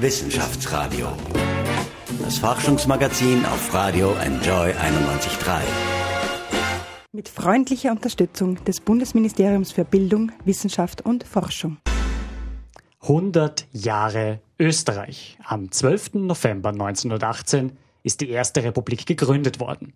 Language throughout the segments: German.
Wissenschaftsradio. Das Forschungsmagazin auf Radio Enjoy 91.3. Mit freundlicher Unterstützung des Bundesministeriums für Bildung, Wissenschaft und Forschung. 100 Jahre Österreich. Am 12. November 1918 ist die erste Republik gegründet worden.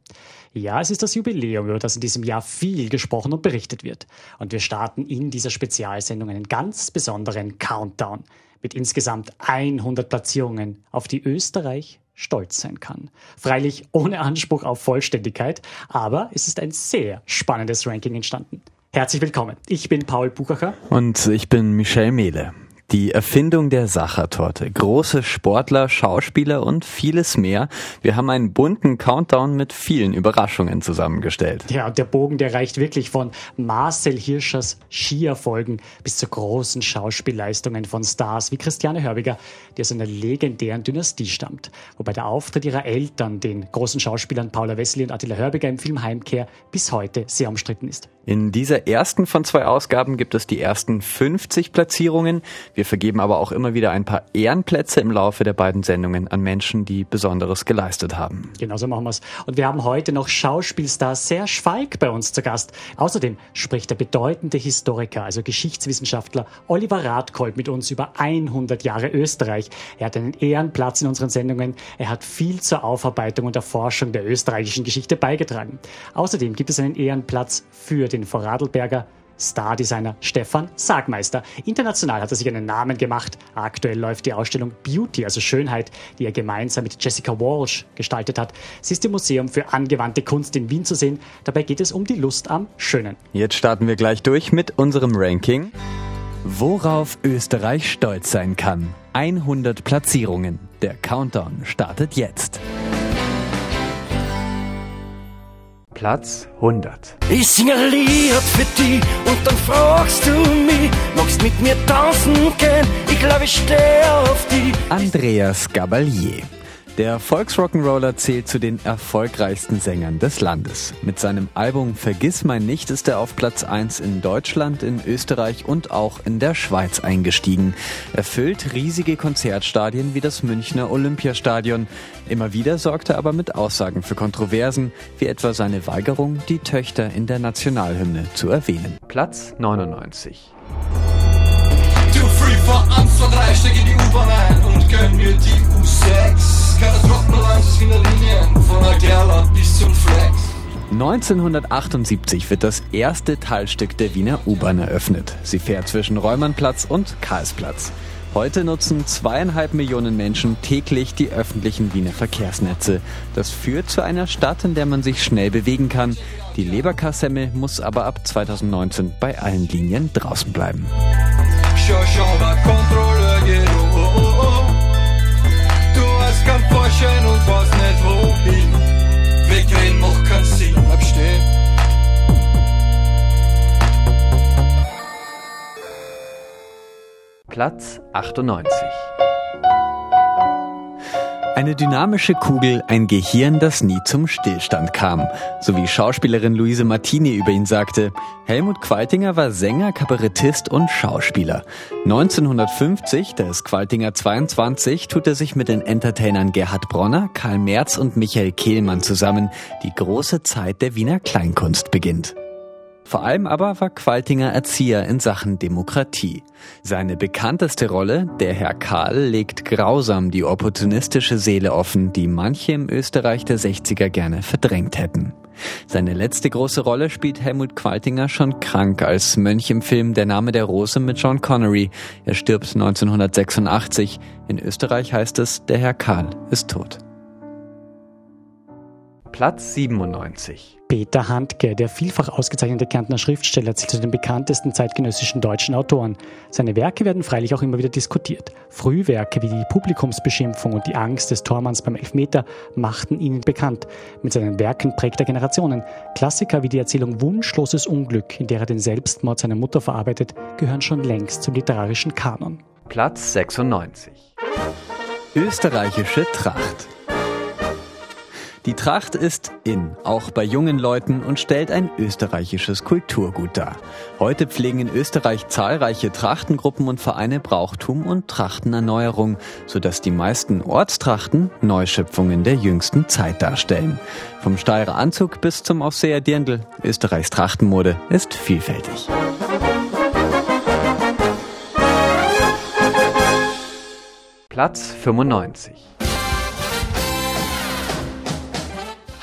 Ja, es ist das Jubiläum, über das in diesem Jahr viel gesprochen und berichtet wird. Und wir starten in dieser Spezialsendung einen ganz besonderen Countdown mit insgesamt 100 Platzierungen, auf die Österreich stolz sein kann. Freilich ohne Anspruch auf Vollständigkeit, aber es ist ein sehr spannendes Ranking entstanden. Herzlich willkommen. Ich bin Paul Buchacher. Und ich bin Michel Mehle. Die Erfindung der Sachertorte, große Sportler, Schauspieler und vieles mehr. Wir haben einen bunten Countdown mit vielen Überraschungen zusammengestellt. Ja, und der Bogen, der reicht wirklich von Marcel Hirschers Skierfolgen bis zu großen Schauspielleistungen von Stars wie Christiane Hörbiger, die aus einer legendären Dynastie stammt. Wobei der Auftritt ihrer Eltern, den großen Schauspielern Paula Wesley und Attila Hörbiger im Film Heimkehr, bis heute sehr umstritten ist. In dieser ersten von zwei Ausgaben gibt es die ersten 50 Platzierungen. Wir vergeben aber auch immer wieder ein paar Ehrenplätze im Laufe der beiden Sendungen an Menschen, die Besonderes geleistet haben. Genau so machen wir's. Und wir haben heute noch Schauspielstar Serge Falk bei uns zu Gast. Außerdem spricht der bedeutende Historiker, also Geschichtswissenschaftler Oliver Radkolb mit uns über 100 Jahre Österreich. Er hat einen Ehrenplatz in unseren Sendungen. Er hat viel zur Aufarbeitung und Erforschung der österreichischen Geschichte beigetragen. Außerdem gibt es einen Ehrenplatz für den Vorarlberger Stardesigner Stefan Sagmeister. International hat er sich einen Namen gemacht. Aktuell läuft die Ausstellung Beauty, also Schönheit, die er gemeinsam mit Jessica Walsh gestaltet hat. Sie ist im Museum für angewandte Kunst in Wien zu sehen. Dabei geht es um die Lust am Schönen. Jetzt starten wir gleich durch mit unserem Ranking. Worauf Österreich stolz sein kann. 100 Platzierungen. Der Countdown startet jetzt. Platz 100. Ich singe ein Lied für dich und dann fragst du mich, magst mit mir tanzen gehen? Ich glaube, ich stehe auf dich. Andreas Gabalier. Der Volksrock'n'Roller zählt zu den erfolgreichsten Sängern des Landes. Mit seinem Album Vergiss mein nicht ist er auf Platz 1 in Deutschland, in Österreich und auch in der Schweiz eingestiegen. Er füllt riesige Konzertstadien wie das Münchner Olympiastadion. Immer wieder sorgt er aber mit Aussagen für Kontroversen, wie etwa seine Weigerung, die Töchter in der Nationalhymne zu erwähnen. Platz 99. Too free for drei steig in die U-Bahn ein und gönn mir die U6. Keine Trockenlands wie Linien von der Gerlach bis zum Flex. 1978 wird das erste Teilstück der Wiener U-Bahn eröffnet. Sie fährt zwischen Räumernplatz und Karlsplatz. Heute nutzen zweieinhalb Millionen Menschen täglich die öffentlichen Wiener Verkehrsnetze. Das führt zu einer Stadt, in der man sich schnell bewegen kann. Die Leberkassemmel muss aber ab 2019 bei allen Linien draußen bleiben. Schau, schau, kein Vorschein und weißt nicht wohin. Wegreden macht keinen Sinn, bleib stehen. Platz 98. Eine dynamische Kugel, ein Gehirn, das nie zum Stillstand kam. So wie Schauspielerin Luise Martini über ihn sagte, Helmut Qualtinger war Sänger, Kabarettist und Schauspieler. 1950, da ist Qualtinger 22, tut er sich mit den Entertainern Gerhard Bronner, Karl Merz und Michael Kehlmann zusammen. Die große Zeit der Wiener Kleinkunst beginnt. Vor allem aber war Qualtinger Erzieher in Sachen Demokratie. Seine bekannteste Rolle, der Herr Karl, legt grausam die opportunistische Seele offen, die manche im Österreich der 60er gerne verdrängt hätten. Seine letzte große Rolle spielt Helmut Qualtinger schon krank als Mönch im Film Der Name der Rose mit John Connery. Er stirbt 1986. In Österreich heißt es, der Herr Karl ist tot. Platz 97. Peter Handke, der vielfach ausgezeichnete Kärntner Schriftsteller, zählt zu den bekanntesten zeitgenössischen deutschen Autoren. Seine Werke werden freilich auch immer wieder diskutiert. Frühwerke wie die Publikumsbeschimpfung und die Angst des Tormanns beim Elfmeter machten ihn bekannt. Mit seinen Werken prägt er Generationen. Klassiker wie die Erzählung Wunschloses Unglück, in der er den Selbstmord seiner Mutter verarbeitet, gehören schon längst zum literarischen Kanon. Platz 96. Österreichische Tracht. Die Tracht ist in, auch bei jungen Leuten und stellt ein österreichisches Kulturgut dar. Heute pflegen in Österreich zahlreiche Trachtengruppen und Vereine Brauchtum und Trachtenerneuerung, sodass die meisten Ortstrachten Neuschöpfungen der jüngsten Zeit darstellen. Vom Steirer Anzug bis zum Aufseher Dirndl, Österreichs Trachtenmode ist vielfältig. Platz 95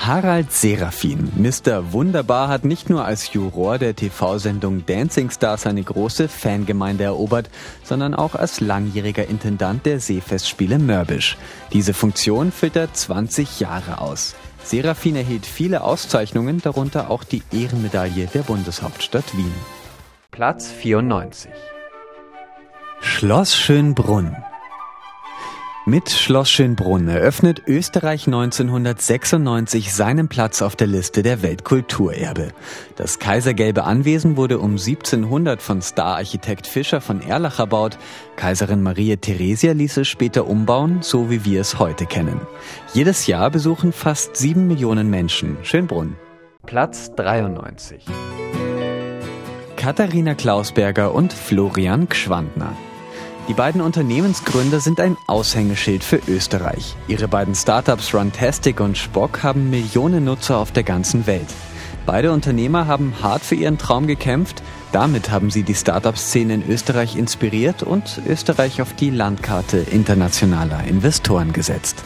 Harald Serafin, Mr. Wunderbar, hat nicht nur als Juror der TV-Sendung Dancing Stars eine große Fangemeinde erobert, sondern auch als langjähriger Intendant der Seefestspiele Mörbisch. Diese Funktion füllt er 20 Jahre aus. Serafin erhielt viele Auszeichnungen, darunter auch die Ehrenmedaille der Bundeshauptstadt Wien. Platz 94 Schloss Schönbrunn mit Schloss Schönbrunn eröffnet Österreich 1996 seinen Platz auf der Liste der Weltkulturerbe. Das kaisergelbe Anwesen wurde um 1700 von Stararchitekt Fischer von Erlach erbaut. Kaiserin Maria Theresia ließ es später umbauen, so wie wir es heute kennen. Jedes Jahr besuchen fast sieben Millionen Menschen Schönbrunn. Platz 93 Katharina Klausberger und Florian Gschwandner. Die beiden Unternehmensgründer sind ein Aushängeschild für Österreich. Ihre beiden Startups Runtastic und Spock haben Millionen Nutzer auf der ganzen Welt. Beide Unternehmer haben hart für ihren Traum gekämpft. Damit haben sie die Startup-Szene in Österreich inspiriert und Österreich auf die Landkarte internationaler Investoren gesetzt.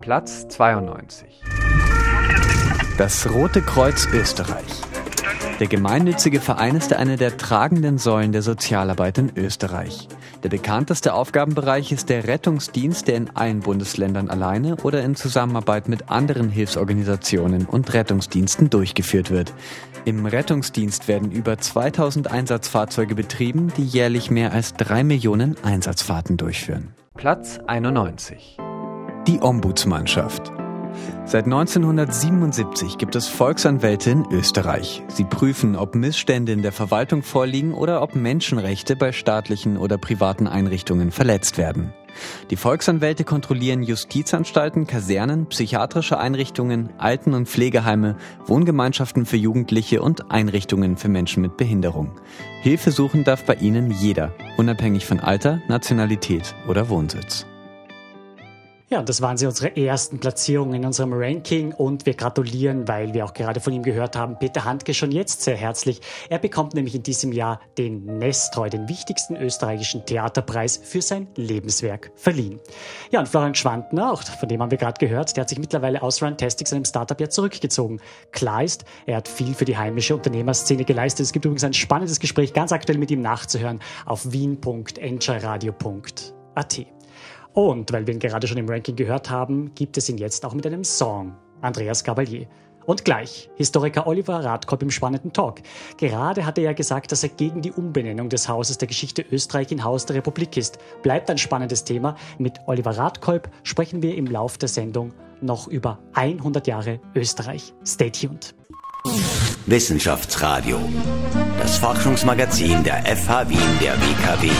Platz 92 Das Rote Kreuz Österreich. Der gemeinnützige Verein ist eine der tragenden Säulen der Sozialarbeit in Österreich. Der bekannteste Aufgabenbereich ist der Rettungsdienst, der in allen Bundesländern alleine oder in Zusammenarbeit mit anderen Hilfsorganisationen und Rettungsdiensten durchgeführt wird. Im Rettungsdienst werden über 2000 Einsatzfahrzeuge betrieben, die jährlich mehr als drei Millionen Einsatzfahrten durchführen. Platz 91. Die Ombudsmannschaft. Seit 1977 gibt es Volksanwälte in Österreich. Sie prüfen, ob Missstände in der Verwaltung vorliegen oder ob Menschenrechte bei staatlichen oder privaten Einrichtungen verletzt werden. Die Volksanwälte kontrollieren Justizanstalten, Kasernen, psychiatrische Einrichtungen, Alten- und Pflegeheime, Wohngemeinschaften für Jugendliche und Einrichtungen für Menschen mit Behinderung. Hilfe suchen darf bei ihnen jeder, unabhängig von Alter, Nationalität oder Wohnsitz. Ja, das waren sie unsere ersten Platzierungen in unserem Ranking und wir gratulieren, weil wir auch gerade von ihm gehört haben, Peter Handke schon jetzt sehr herzlich. Er bekommt nämlich in diesem Jahr den Nestroy, den wichtigsten österreichischen Theaterpreis für sein Lebenswerk verliehen. Ja, und Florian Schwandner, auch von dem haben wir gerade gehört, der hat sich mittlerweile aus Runtastic, seinem Startup, ja zurückgezogen. Klar ist, er hat viel für die heimische Unternehmerszene geleistet. Es gibt übrigens ein spannendes Gespräch ganz aktuell mit ihm nachzuhören auf wien.enjoyradio.at. Und weil wir ihn gerade schon im Ranking gehört haben, gibt es ihn jetzt auch mit einem Song. Andreas Gabalier. Und gleich, Historiker Oliver Radkolb im spannenden Talk. Gerade hat er ja gesagt, dass er gegen die Umbenennung des Hauses der Geschichte Österreich in Haus der Republik ist. Bleibt ein spannendes Thema. Mit Oliver Radkolb sprechen wir im Lauf der Sendung noch über 100 Jahre Österreich. Stay tuned. Wissenschaftsradio. Das Forschungsmagazin der FH Wien der WKW.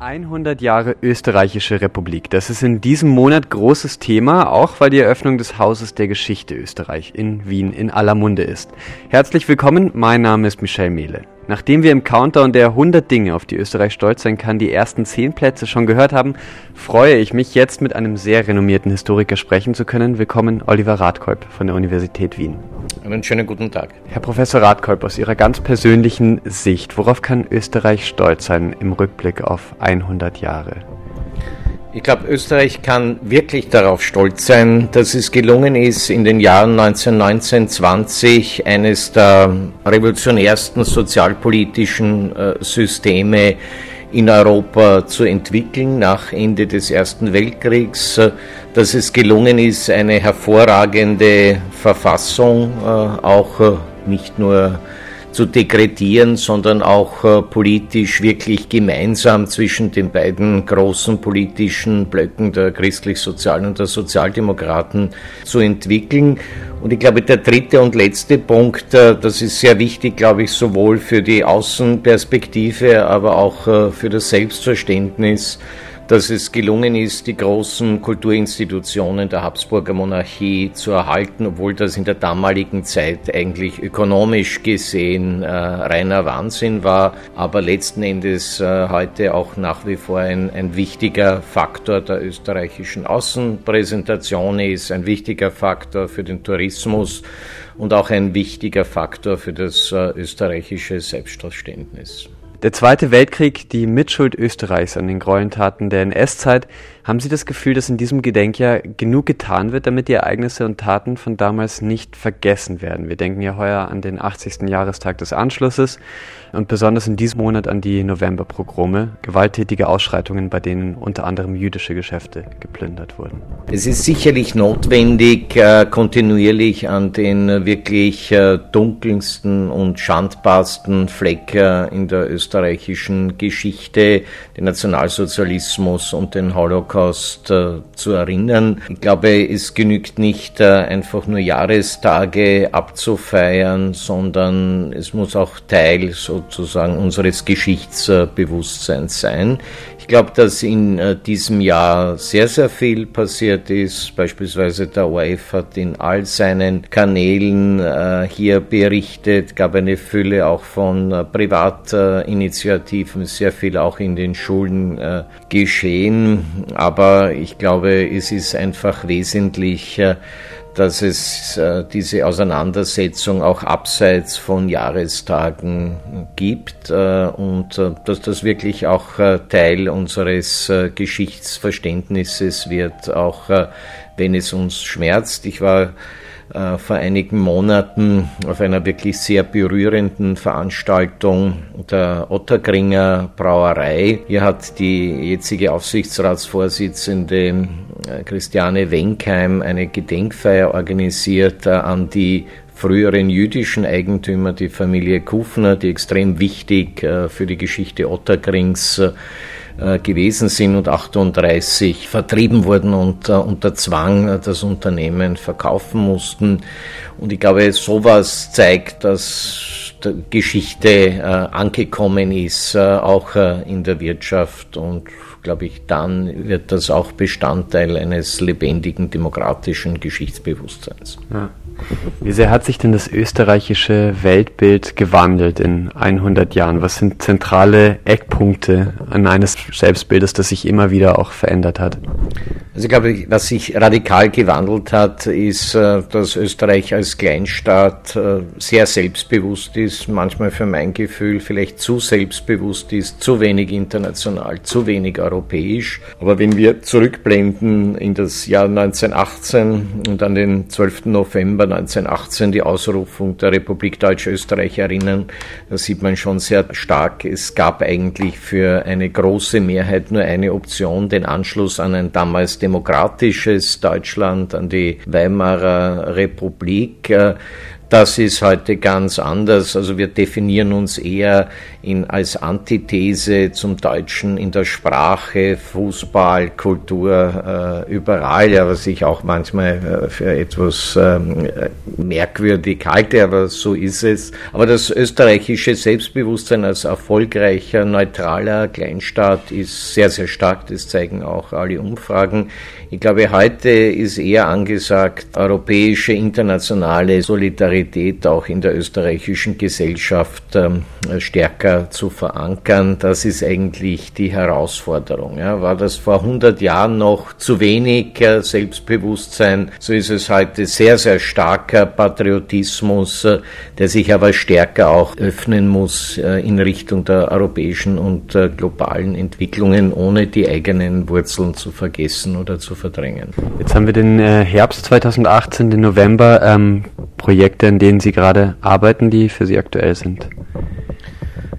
100 Jahre Österreichische Republik. Das ist in diesem Monat großes Thema, auch weil die Eröffnung des Hauses der Geschichte Österreich in Wien in aller Munde ist. Herzlich willkommen, mein Name ist Michel Mehle. Nachdem wir im Countdown der 100 Dinge, auf die Österreich stolz sein kann, die ersten 10 Plätze schon gehört haben, freue ich mich jetzt mit einem sehr renommierten Historiker sprechen zu können. Willkommen, Oliver Radkolb von der Universität Wien. Einen schönen guten Tag. Herr Professor Radkolb, aus Ihrer ganz persönlichen Sicht, worauf kann Österreich stolz sein im Rückblick auf 100 Jahre? Ich glaube, Österreich kann wirklich darauf stolz sein, dass es gelungen ist, in den Jahren 1919, 20 eines der revolutionärsten sozialpolitischen äh, Systeme in Europa zu entwickeln nach Ende des Ersten Weltkriegs, äh, dass es gelungen ist, eine hervorragende Verfassung äh, auch nicht nur zu dekretieren, sondern auch äh, politisch wirklich gemeinsam zwischen den beiden großen politischen Blöcken der christlich-sozialen und der Sozialdemokraten zu entwickeln. Und ich glaube, der dritte und letzte Punkt, äh, das ist sehr wichtig, glaube ich, sowohl für die Außenperspektive, aber auch äh, für das Selbstverständnis, dass es gelungen ist, die großen Kulturinstitutionen der Habsburger Monarchie zu erhalten, obwohl das in der damaligen Zeit eigentlich ökonomisch gesehen äh, reiner Wahnsinn war, aber letzten Endes äh, heute auch nach wie vor ein, ein wichtiger Faktor der österreichischen Außenpräsentation ist, ein wichtiger Faktor für den Tourismus und auch ein wichtiger Faktor für das äh, österreichische Selbstverständnis. Der Zweite Weltkrieg, die Mitschuld Österreichs an den Gräueltaten der NS-Zeit, haben Sie das Gefühl, dass in diesem Gedenkjahr genug getan wird, damit die Ereignisse und Taten von damals nicht vergessen werden? Wir denken ja heuer an den 80. Jahrestag des Anschlusses und besonders in diesem Monat an die Novemberpogrome, gewalttätige Ausschreitungen, bei denen unter anderem jüdische Geschäfte geplündert wurden. Es ist sicherlich notwendig, äh, kontinuierlich an den wirklich äh, dunkelsten und schandbarsten Fleck in der österreichischen Geschichte, den Nationalsozialismus und den Holocaust, äh, zu erinnern. Ich glaube, es genügt nicht, äh, einfach nur Jahrestage abzufeiern, sondern es muss auch Teil sozusagen unseres Geschichtsbewusstseins sein. Ich glaube, dass in äh, diesem Jahr sehr, sehr viel passiert ist. Beispielsweise der ORF hat in all seinen Kanälen äh, hier berichtet, gab eine Fülle auch von äh, Privatinitiativen, sehr viel auch in den Schulen geschehen. Aber ich glaube, es ist einfach wesentlich, dass es äh, diese Auseinandersetzung auch abseits von Jahrestagen gibt äh, und äh, dass das wirklich auch äh, Teil unseres äh, Geschichtsverständnisses wird, auch äh, wenn es uns schmerzt. Ich war äh, vor einigen Monaten auf einer wirklich sehr berührenden Veranstaltung der Ottergringer Brauerei. Hier hat die jetzige Aufsichtsratsvorsitzende äh, Christiane Wenkheim eine Gedenkfeier organisiert äh, an die früheren jüdischen Eigentümer, die Familie Kufner, die extrem wichtig für die Geschichte Ottergrings äh, gewesen sind und 38 vertrieben wurden und äh, unter Zwang äh, das Unternehmen verkaufen mussten. Und ich glaube, sowas zeigt, dass Geschichte äh, angekommen ist, äh, auch äh, in der Wirtschaft und glaube ich, dann wird das auch Bestandteil eines lebendigen demokratischen Geschichtsbewusstseins. Ja. Wie sehr hat sich denn das österreichische Weltbild gewandelt in 100 Jahren? Was sind zentrale Eckpunkte an eines Selbstbildes, das sich immer wieder auch verändert hat? Also ich glaube, was sich radikal gewandelt hat, ist, äh, dass Österreich als Kleinstaat äh, sehr selbstbewusst ist, manchmal für mein Gefühl vielleicht zu selbstbewusst ist, zu wenig international, zu wenig europäisch. Aber wenn wir zurückblenden in das Jahr 1918 und an den 12. November 1918 die Ausrufung der Republik Deutsch-Österreich erinnern, da sieht man schon sehr stark, es gab eigentlich für eine große Mehrheit nur eine Option, den Anschluss an ein damals demokratisches Deutschland, an die Weimarer Republik. Das ist heute ganz anders. Also wir definieren uns eher in, als Antithese zum Deutschen in der Sprache, Fußball, Kultur, äh, überall, ja, was ich auch manchmal äh, für etwas ähm, merkwürdig halte, aber so ist es. Aber das österreichische Selbstbewusstsein als erfolgreicher, neutraler Kleinstaat ist sehr, sehr stark. Das zeigen auch alle Umfragen. Ich glaube, heute ist eher angesagt, europäische, internationale Solidarität auch in der österreichischen Gesellschaft ähm, zu verankern. Das ist eigentlich die Herausforderung. Ja. War das vor 100 Jahren noch zu wenig äh, Selbstbewusstsein, so ist es heute sehr, sehr starker Patriotismus, äh, der sich aber stärker auch öffnen muss äh, in Richtung der europäischen und globalen Entwicklungen, ohne die eigenen Wurzeln zu vergessen oder zu verdrängen. Jetzt haben wir den äh, Herbst 2018, den November, ähm, Projekte, an denen Sie gerade arbeiten, die für Sie aktuell sind.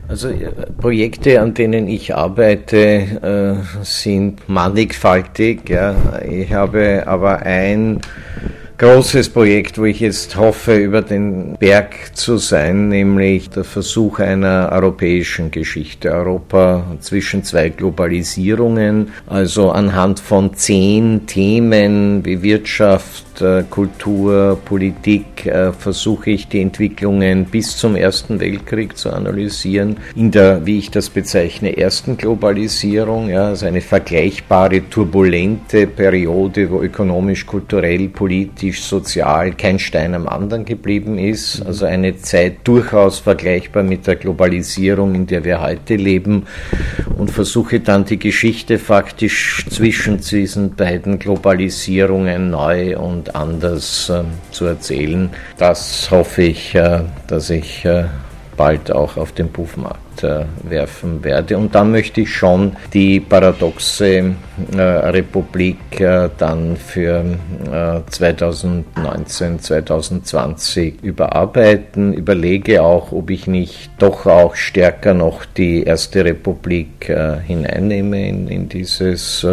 Also äh, Projekte, an denen ich arbeite, äh, sind mannigfaltig. Ja. Ich habe aber ein großes Projekt, wo ich jetzt hoffe, über den Berg zu sein, nämlich der Versuch einer europäischen Geschichte. Europa zwischen zwei Globalisierungen, also anhand von zehn Themen wie Wirtschaft, äh, Kultur, Politik äh, versuche ich die Entwicklungen bis zum Ersten Weltkrieg zu analysieren. In der, wie ich das bezeichne, ersten Globalisierung, ja, also eine vergleichbare turbulente Periode, wo ökonomisch, kulturell, politisch, sozial kein Stein am anderen geblieben ist. Also eine Zeit durchaus vergleichbar mit der Globalisierung, in der wir heute leben und versuche dann die Geschichte faktisch zwischen diesen beiden Globalisierungen neu und anders äh, zu erzählen. Das hoffe ich, äh, dass ich äh, bald auch auf den Buchmarkt äh, werfen werde. Und dann möchte ich schon die paradoxe äh, Republik äh, dann für 2019, 2020 überarbeiten. Überlege auch, ob ich nicht doch auch stärker noch die Erste Republik hineinnehme in, in dieses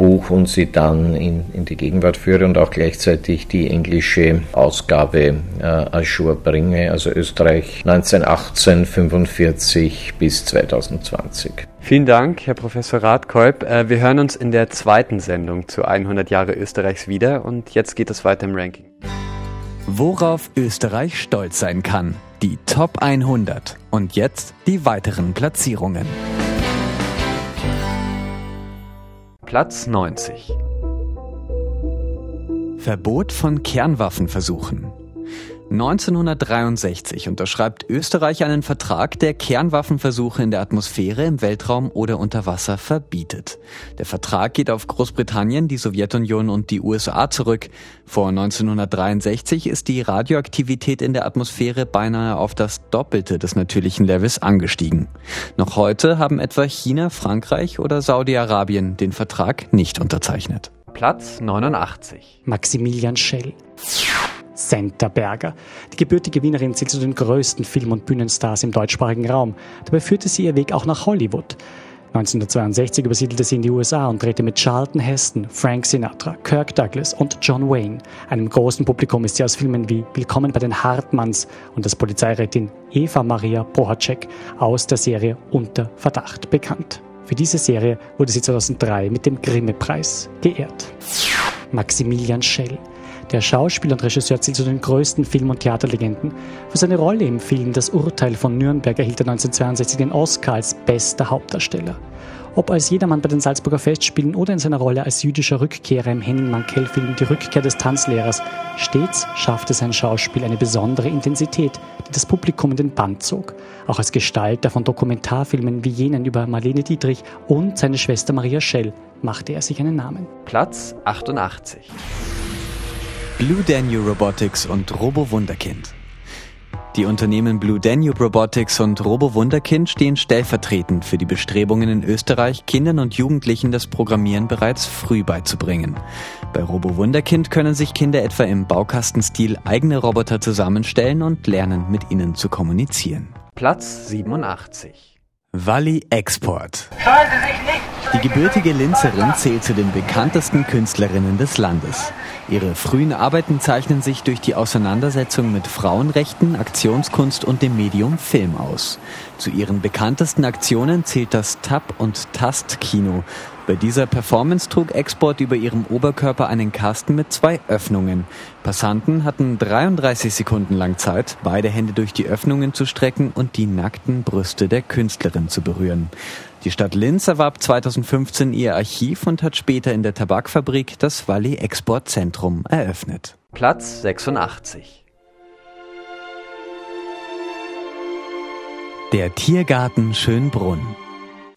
Buch und sie dann in, in die Gegenwart führe und auch gleichzeitig die englische Ausgabe äh, Ajour bringe, also Österreich 1918, 45 bis 2020. Vielen Dank, Herr Professor Radkolb. Äh, wir hören uns in der zweiten Sendung zu 100 Jahre Österreichs wieder und jetzt geht es weiter im Ranking. Worauf Österreich stolz sein kann. Die Top 100. Und jetzt die weiteren Platzierungen. Platz 90. Verbot von Kernwaffenversuchen. 1963 unterschreibt Österreich einen Vertrag, der Kernwaffenversuche in der Atmosphäre, im Weltraum oder unter Wasser verbietet. Der Vertrag geht auf Großbritannien, die Sowjetunion und die USA zurück. Vor 1963 ist die Radioaktivität in der Atmosphäre beinahe auf das Doppelte des natürlichen Levels angestiegen. Noch heute haben etwa China, Frankreich oder Saudi-Arabien den Vertrag nicht unterzeichnet. Platz 89. Maximilian Schell. Senta Berger. Die gebürtige Wienerin zählt zu den größten Film- und Bühnenstars im deutschsprachigen Raum. Dabei führte sie ihr Weg auch nach Hollywood. 1962 übersiedelte sie in die USA und drehte mit Charlton Heston, Frank Sinatra, Kirk Douglas und John Wayne. Einem großen Publikum ist sie aus Filmen wie Willkommen bei den Hartmanns und das Polizeirätin Eva Maria Bohacek aus der Serie Unter Verdacht bekannt. Für diese Serie wurde sie 2003 mit dem Grimme-Preis geehrt. Maximilian Schell. Der Schauspieler und Regisseur zählt zu den größten Film- und Theaterlegenden. Für seine Rolle im Film Das Urteil von Nürnberg erhielt er 1962 den Oscar als bester Hauptdarsteller. Ob als Jedermann bei den Salzburger Festspielen oder in seiner Rolle als jüdischer Rückkehrer im Henning Mankell-Film Die Rückkehr des Tanzlehrers, stets schaffte sein Schauspiel eine besondere Intensität, die das Publikum in den Band zog. Auch als Gestalter von Dokumentarfilmen wie jenen über Marlene Dietrich und seine Schwester Maria Schell machte er sich einen Namen. Platz 88. Blue Danube Robotics und Robo Wunderkind. Die Unternehmen Blue Danube Robotics und Robo Wunderkind stehen stellvertretend für die Bestrebungen in Österreich, Kindern und Jugendlichen das Programmieren bereits früh beizubringen. Bei Robo Wunderkind können sich Kinder etwa im Baukastenstil eigene Roboter zusammenstellen und lernen, mit ihnen zu kommunizieren. Platz 87. Walli Export. Die gebürtige Linzerin zählt zu den bekanntesten Künstlerinnen des Landes. Ihre frühen Arbeiten zeichnen sich durch die Auseinandersetzung mit Frauenrechten, Aktionskunst und dem Medium Film aus. Zu ihren bekanntesten Aktionen zählt das Tap- und Tastkino. Bei dieser Performance trug Export über ihrem Oberkörper einen Kasten mit zwei Öffnungen. Passanten hatten 33 Sekunden lang Zeit, beide Hände durch die Öffnungen zu strecken und die nackten Brüste der Künstlerin zu berühren. Die Stadt Linz erwarb 2015 ihr Archiv und hat später in der Tabakfabrik das Walli Exportzentrum eröffnet. Platz 86. Der Tiergarten Schönbrunn.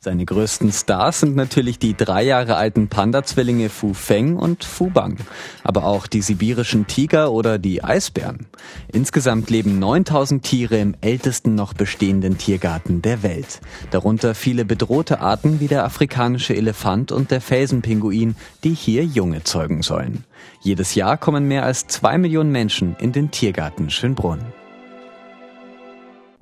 Seine größten Stars sind natürlich die drei Jahre alten Panda-Zwillinge Fu Feng und Fu Bang, aber auch die sibirischen Tiger oder die Eisbären. Insgesamt leben 9000 Tiere im ältesten noch bestehenden Tiergarten der Welt. Darunter viele bedrohte Arten wie der afrikanische Elefant und der Felsenpinguin, die hier Junge zeugen sollen. Jedes Jahr kommen mehr als zwei Millionen Menschen in den Tiergarten Schönbrunn.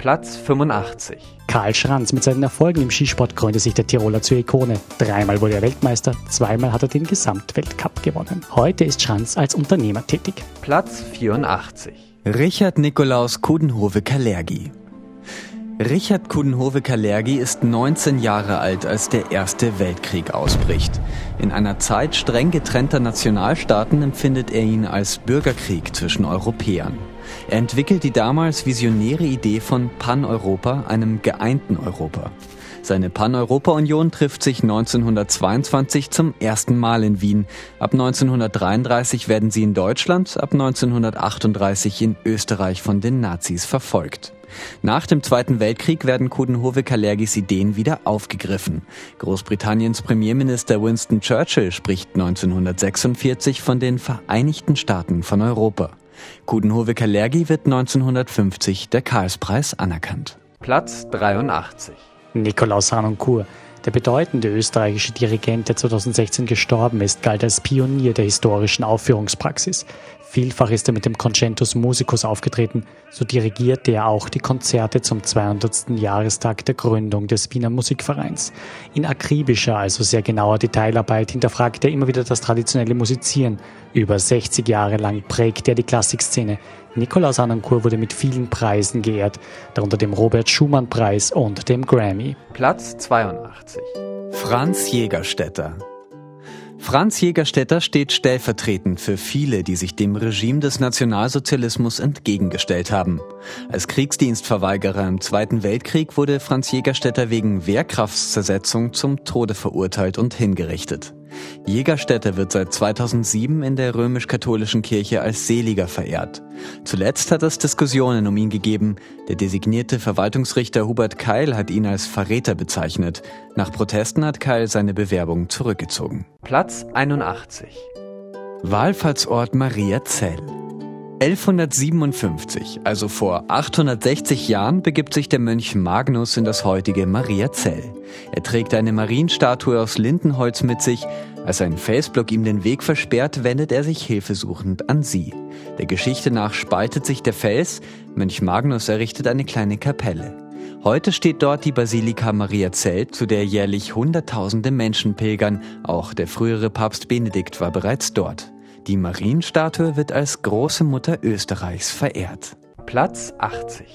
Platz 85. Karl Schranz mit seinen Erfolgen im Skisport krönte sich der Tiroler zur Ikone. Dreimal wurde er Weltmeister, zweimal hat er den Gesamtweltcup gewonnen. Heute ist Schranz als Unternehmer tätig. Platz 84. Richard Nikolaus Kudenhove-Kalergi. Richard Kudenhove-Kalergi ist 19 Jahre alt, als der Erste Weltkrieg ausbricht. In einer Zeit streng getrennter Nationalstaaten empfindet er ihn als Bürgerkrieg zwischen Europäern. Er entwickelt die damals visionäre Idee von Pan-Europa, einem geeinten Europa. Seine Pan-Europa-Union trifft sich 1922 zum ersten Mal in Wien. Ab 1933 werden sie in Deutschland, ab 1938 in Österreich von den Nazis verfolgt. Nach dem Zweiten Weltkrieg werden Coudenhove-Kalergis Ideen wieder aufgegriffen. Großbritanniens Premierminister Winston Churchill spricht 1946 von den Vereinigten Staaten von Europa. Coudenhove-Kalergi wird 1950 der Karlspreis anerkannt. Platz 83. Nikolaus Harnoncourt, der bedeutende österreichische Dirigent, der 2016 gestorben ist, galt als Pionier der historischen Aufführungspraxis. Vielfach ist er mit dem Concentus Musicus aufgetreten, so dirigierte er auch die Konzerte zum 200. Jahrestag der Gründung des Wiener Musikvereins. In akribischer, also sehr genauer Detailarbeit hinterfragt er immer wieder das traditionelle Musizieren. Über 60 Jahre lang prägt er die Klassikszene. Nikolaus Anancourt wurde mit vielen Preisen geehrt, darunter dem Robert Schumann Preis und dem Grammy. Platz 82. Franz Jägerstätter Franz Jägerstätter steht stellvertretend für viele, die sich dem Regime des Nationalsozialismus entgegengestellt haben. Als Kriegsdienstverweigerer im Zweiten Weltkrieg wurde Franz Jägerstätter wegen Wehrkraftszersetzung zum Tode verurteilt und hingerichtet. Jägerstätter wird seit 2007 in der römisch-katholischen Kirche als Seliger verehrt. Zuletzt hat es Diskussionen um ihn gegeben. Der designierte Verwaltungsrichter Hubert Keil hat ihn als Verräter bezeichnet. Nach Protesten hat Keil seine Bewerbung zurückgezogen. Platz 81. Wallfahrtsort Maria Zell. 1157, also vor 860 Jahren, begibt sich der Mönch Magnus in das heutige Mariazell. Er trägt eine Marienstatue aus Lindenholz mit sich. Als ein Felsblock ihm den Weg versperrt, wendet er sich hilfesuchend an sie. Der Geschichte nach spaltet sich der Fels. Mönch Magnus errichtet eine kleine Kapelle. Heute steht dort die Basilika Maria Zell, zu der jährlich Hunderttausende Menschen pilgern. Auch der frühere Papst Benedikt war bereits dort. Die Marienstatue wird als große Mutter Österreichs verehrt. Platz 80.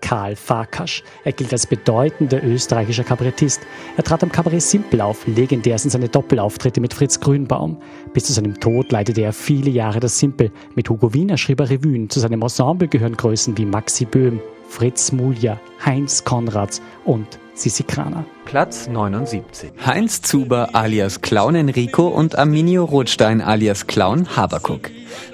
Karl Farkasch. Er gilt als bedeutender österreichischer Kabarettist. Er trat am Kabarett Simpel auf, legendär sind seine Doppelauftritte mit Fritz Grünbaum. Bis zu seinem Tod leitete er viele Jahre das Simpel. Mit Hugo Wiener schrieb er Revuen. Zu seinem Ensemble gehören Größen wie Maxi Böhm, Fritz Mulja, Heinz Konrads und Sissi Kraner. Platz 79. Heinz Zuber alias Clown Enrico und Arminio Rothstein alias Clown Habakuk.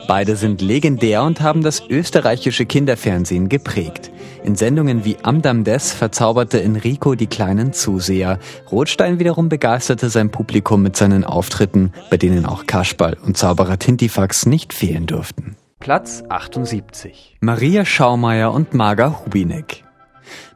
Beide sind legendär und haben das österreichische Kinderfernsehen geprägt. In Sendungen wie Amdam Des verzauberte Enrico die kleinen Zuseher. Rothstein wiederum begeisterte sein Publikum mit seinen Auftritten, bei denen auch Kasperl und Zauberer Tintifax nicht fehlen durften. Platz 78. Maria Schaumeier und Marga Hubinek.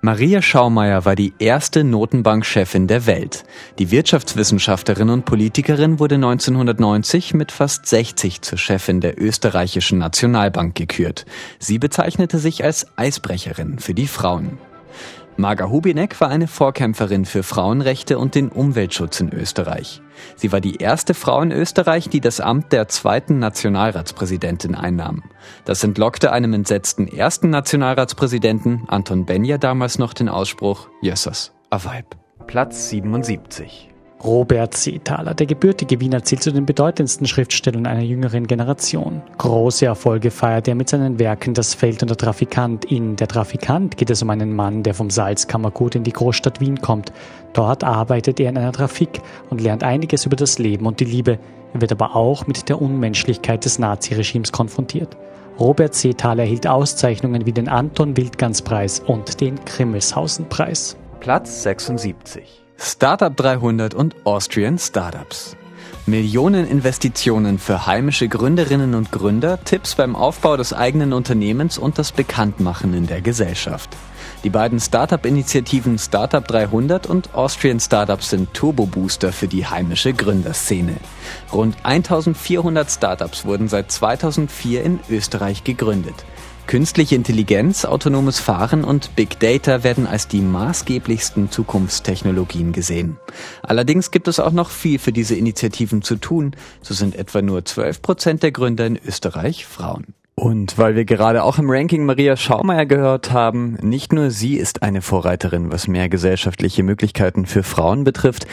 Maria Schaumeier war die erste Notenbankchefin der Welt. Die Wirtschaftswissenschaftlerin und Politikerin wurde 1990 mit fast 60 zur Chefin der österreichischen Nationalbank gekürt. Sie bezeichnete sich als Eisbrecherin für die Frauen. Marga Hubinek war eine Vorkämpferin für Frauenrechte und den Umweltschutz in Österreich. Sie war die erste Frau in Österreich, die das Amt der zweiten Nationalratspräsidentin einnahm. Das entlockte einem entsetzten ersten Nationalratspräsidenten, Anton Benja damals noch den Ausspruch, Jössers, a Weib. Platz 77. Robert Seethaler, der gebürtige Wiener, zählt zu den bedeutendsten Schriftstellern einer jüngeren Generation. Große Erfolge feiert er mit seinen Werken Das Feld und der Trafikant. In Der Trafikant geht es um einen Mann, der vom Salzkammergut in die Großstadt Wien kommt. Dort arbeitet er in einer Trafik und lernt einiges über das Leben und die Liebe. Er wird aber auch mit der Unmenschlichkeit des Naziregimes konfrontiert. Robert Seethaler erhielt Auszeichnungen wie den Anton Wildgans Preis und den Grimmelshausen Preis. Platz 76. Startup 300 und Austrian Startups. Millionen Investitionen für heimische Gründerinnen und Gründer, Tipps beim Aufbau des eigenen Unternehmens und das Bekanntmachen in der Gesellschaft. Die beiden Startup-Initiativen Startup 300 und Austrian Startups sind Turbo-Booster für die heimische Gründerszene. Rund 1400 Startups wurden seit 2004 in Österreich gegründet. Künstliche Intelligenz, autonomes Fahren und Big Data werden als die maßgeblichsten Zukunftstechnologien gesehen. Allerdings gibt es auch noch viel für diese Initiativen zu tun. So sind etwa nur 12 Prozent der Gründer in Österreich Frauen. Und weil wir gerade auch im Ranking Maria Schaumeier gehört haben, nicht nur sie ist eine Vorreiterin, was mehr gesellschaftliche Möglichkeiten für Frauen betrifft,